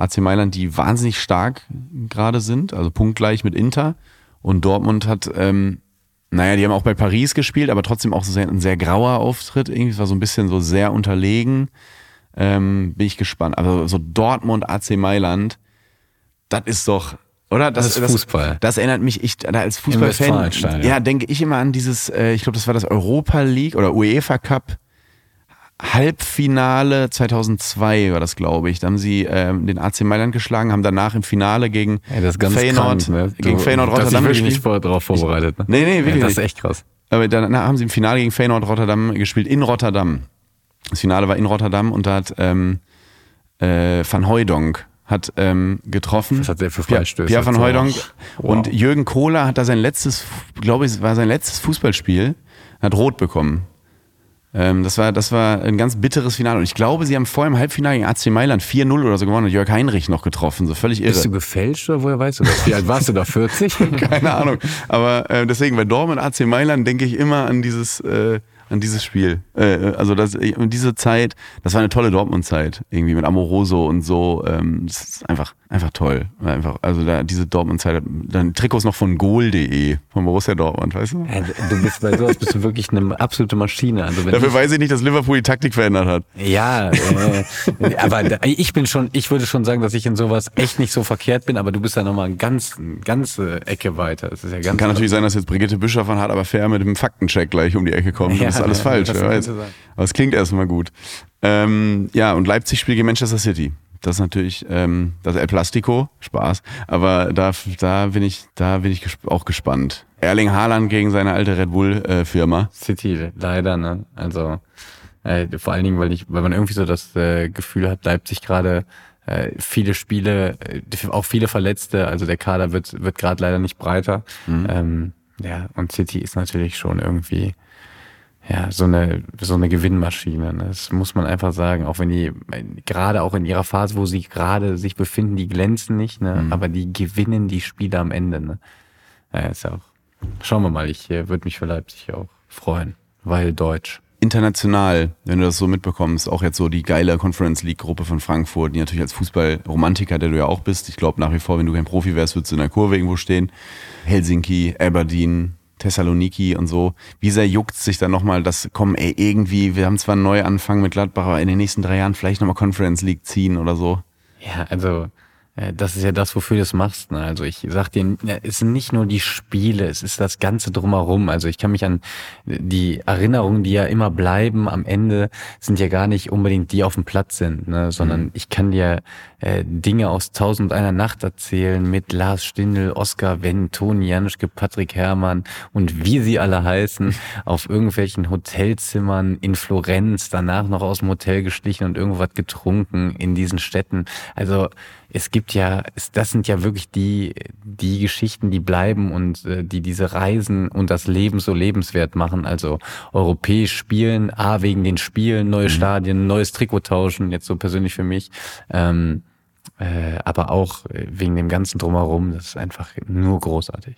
AC Mailand, die wahnsinnig stark gerade sind, also punktgleich mit Inter. Und Dortmund hat, ähm, naja, die haben auch bei Paris gespielt, aber trotzdem auch so sehr, ein sehr grauer Auftritt. Irgendwie es war so ein bisschen so sehr unterlegen. Ähm, bin ich gespannt. Also so Dortmund, AC Mailand, das ist doch, oder? Das ist Fußball. Das, erinnert mich, ich als Fußballfan, ja, denke ich immer an dieses, äh, ich glaube, das war das Europa League oder UEFA Cup Halbfinale 2002 war das, glaube ich. Da haben sie ähm, den AC Mailand geschlagen, haben danach im Finale gegen Ey, das Feyenoord, krank, ne? gegen Du- Feyenoord ich Rotterdam wirklich nicht gespielt. vorher drauf vorbereitet. Ne? Nee, nee, wirklich ja, Das ist nicht. echt krass. Aber danach haben sie im Finale gegen Feyenoord Rotterdam gespielt, in Rotterdam. Das Finale war in Rotterdam und da hat ähm, äh, Van Hooijdonk hat ähm, getroffen. Was hat der für Freistöße? Pierre Van. Hooijdonk. Wow. Und Jürgen Kohler hat da sein letztes, glaube ich, war sein letztes Fußballspiel, hat rot bekommen. Ähm, das, war, das war ein ganz bitteres Finale. Und ich glaube, sie haben vor im Halbfinale gegen AC Mailand 4-0 oder so gewonnen und Jörg Heinrich noch getroffen. So völlig irre. Bist du gefälscht oder woher weißt du das? Wie alt warst du da? 40? Keine Ahnung. Aber äh, deswegen bei Dortmund AC Mailand denke ich immer an dieses, äh, an dieses Spiel. Äh, also das, und diese Zeit, das war eine tolle Dortmund-Zeit, irgendwie mit Amoroso und so. Ähm, das ist einfach, einfach toll. Einfach, also da, diese Dortmund-Zeit, dann Trikots noch von goal.de, von Borussia Dortmund, weißt du? Ja, du bist bei sowas bist du wirklich eine absolute Maschine. Also Dafür ich, weiß ich nicht, dass Liverpool die Taktik verändert hat. ja, äh, aber da- ich bin schon, ich würde schon sagen, dass ich in sowas echt nicht so verkehrt bin, aber du bist da nochmal eine ganz, ganze Ecke weiter. Das ist ja ganz Kann natürlich sein, dass jetzt Brigitte Bischoff von Hart aber fair mit dem Faktencheck gleich um die Ecke kommt. Ja, ist alles ja, falsch. das wer weiß. Aber es klingt erstmal gut. Ähm, ja, und Leipzig spielt gegen Manchester City. Das ist natürlich ähm, das El Plastico, Spaß. Aber da, da bin ich, da bin ich gesp auch gespannt. Erling Haaland gegen seine alte Red Bull äh, Firma. City, leider, ne? Also äh, vor allen Dingen, weil ich, weil man irgendwie so das äh, Gefühl hat, Leipzig gerade äh, viele Spiele, äh, auch viele Verletzte, also der Kader wird wird gerade leider nicht breiter. Ähm, ja, und City ist natürlich schon irgendwie ja so eine so eine Gewinnmaschine. Ne? Das muss man einfach sagen. Auch wenn die gerade auch in ihrer Phase, wo sie gerade sich befinden, die glänzen nicht, ne? Aber die gewinnen die Spiele am Ende. Ne? Ja, ist ja auch. Schauen wir mal. Ich äh, würde mich für Leipzig auch freuen, weil Deutsch. International, wenn du das so mitbekommst, auch jetzt so die geile Conference League Gruppe von Frankfurt, die natürlich als Fußballromantiker, der du ja auch bist, ich glaube nach wie vor, wenn du kein Profi wärst, würdest du in der Kurve irgendwo stehen. Helsinki, Aberdeen, Thessaloniki und so. Wie sehr juckt sich dann nochmal, dass, komm, ey, irgendwie, wir haben zwar einen Neuanfang mit Gladbach, aber in den nächsten drei Jahren vielleicht nochmal Conference League ziehen oder so. Ja, also das ist ja das, wofür du es machst. Ne? Also ich sag dir, ja, es sind nicht nur die Spiele, es ist das Ganze drumherum. Also ich kann mich an die Erinnerungen, die ja immer bleiben am Ende, sind ja gar nicht unbedingt die auf dem Platz sind, ne? sondern ich kann dir äh, Dinge aus Tausend einer Nacht erzählen mit Lars Stindl, Oskar Wendt, Toni Januschke, Patrick Herrmann und wie sie alle heißen, auf irgendwelchen Hotelzimmern in Florenz, danach noch aus dem Hotel geschlichen und irgendwas getrunken in diesen Städten. Also es gibt ja, es, das sind ja wirklich die, die Geschichten, die bleiben und äh, die diese Reisen und das Leben so lebenswert machen. Also europäisch spielen, A, wegen den Spielen, neue Stadien, neues Trikot tauschen, jetzt so persönlich für mich. Ähm, äh, aber auch äh, wegen dem ganzen Drumherum, das ist einfach nur großartig.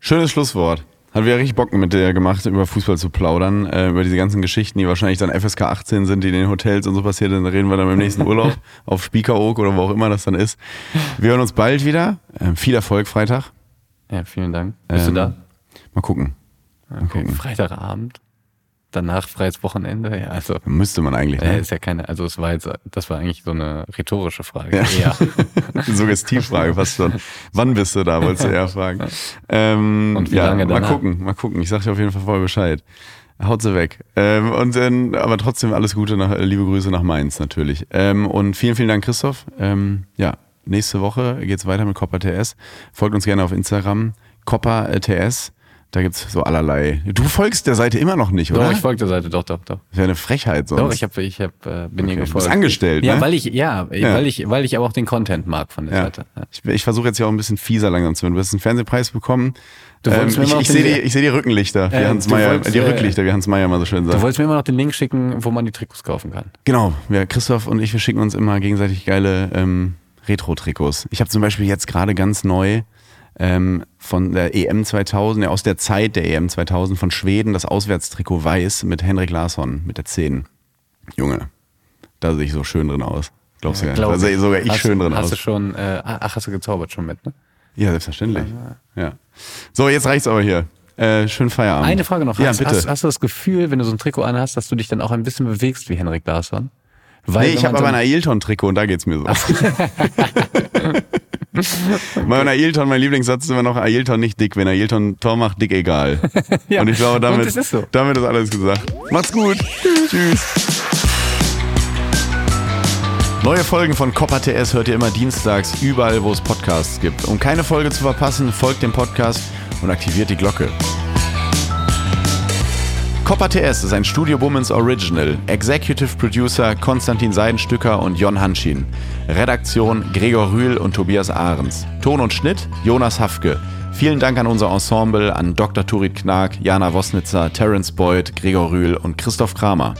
Schönes Schlusswort. Hat wieder richtig Bock mit dir gemacht, über Fußball zu plaudern, äh, über diese ganzen Geschichten, die wahrscheinlich dann FSK 18 sind, die in den Hotels und so passiert sind. Da reden wir dann beim nächsten Urlaub auf Spiekeroog oder wo auch immer das dann ist. Wir hören uns bald wieder. Ähm, viel Erfolg Freitag. Ja, vielen Dank. Bist Ähm, du da? Mal gucken. Okay. Freitagabend. Danach freies Wochenende. Ja, also Müsste man eigentlich. äh, Ne? ist ja keine, also es war jetzt, das war eigentlich so eine rhetorische Frage. Ja. Suggestivfrage fast schon. Wann bist du da, wolltest du eher fragen. Ähm, Und wie ja, lange Mal danach? gucken, mal gucken. Ich sag dir auf jeden Fall vorher Bescheid. Haut sie weg. Ähm, und dann, aber trotzdem alles Gute, nach, äh, liebe Grüße nach Mainz natürlich. Ähm, und vielen, vielen Dank, Christoph. Ähm, ja, nächste Woche geht's weiter mit Copper TS. Folgt uns gerne auf Instagram. Copper TS. Da gibt's so allerlei. Du folgst der Seite immer noch nicht, oder? Doch, ich folge der Seite, doch, doch, doch. Das wäre eine Frechheit sonst. Doch, ich habe, ich hab, äh, bin Okay, hier du gefolgt. bist angestellt, Ja, ne? weil ich, ja, Ja. weil ich, weil ich aber auch den Content mag von der Ja. Seite. Ja. Ich, ich versuche jetzt ja auch ein bisschen fieser langsam zu werden. Du hast einen Fernsehpreis bekommen. Du ähm, wolltest mir ich ich sehe die, ich seh die Rückenlichter, wie Äh, Hans du Meyer, wolltest, die äh, Rücklichter, wie Hans Meyer mal so schön Du sagt. wolltest mir immer noch den Link schicken, wo man die Trikots kaufen kann. Genau, ja, Christoph und ich, wir schicken uns immer gegenseitig geile ähm, Retro-Trikots. Ich habe zum Beispiel jetzt gerade ganz neu ähm, von der EM 2000, ja, aus der Zeit der EM 2000 von Schweden, das Auswärtstrikot weiß mit Henrik Larsson, mit der 10. Junge, da sehe ich so schön drin aus. Glaubst du gar nicht? glaub Da sehe sogar ich hast, schön drin hast aus. du schon, äh, ach, hast du gezaubert schon mit, ne? Ja, selbstverständlich. Ja. So, jetzt reicht's aber hier. Äh, schönen Feierabend. Eine Frage noch. Ja, hast, bitte. Hast, hast du das Gefühl, wenn du so ein Trikot anhast, dass du dich dann auch ein bisschen bewegst wie Henrik Larsson? Weil nee, ich habe aber so ein Ailton-Trikot und da geht's mir so. Mein Ailton, mein Lieblingssatz ist immer noch, Ailton nicht dick. Wenn Ailton Tor macht, dick egal. Ja, Und ich glaube, damit, ist so. damit ist alles gesagt. Macht's gut. Tschüss. Neue Folgen von Copper TS hört ihr immer dienstags überall, wo es Podcasts gibt. Um keine Folge zu verpassen, folgt dem Podcast und aktiviert die Glocke. Copper TS ist ein Studio Womans Original. Executive Producer Konstantin Seidenstücker und Jon Hanschin. Redaktion Gregor Rühl und Tobias Ahrens. Ton und Schnitt Jonas Hafke. Vielen Dank an unser Ensemble, an Dr. Turit Knag, Jana Wosnitzer, Terence Boyd, Gregor Rühl und Christoph Kramer.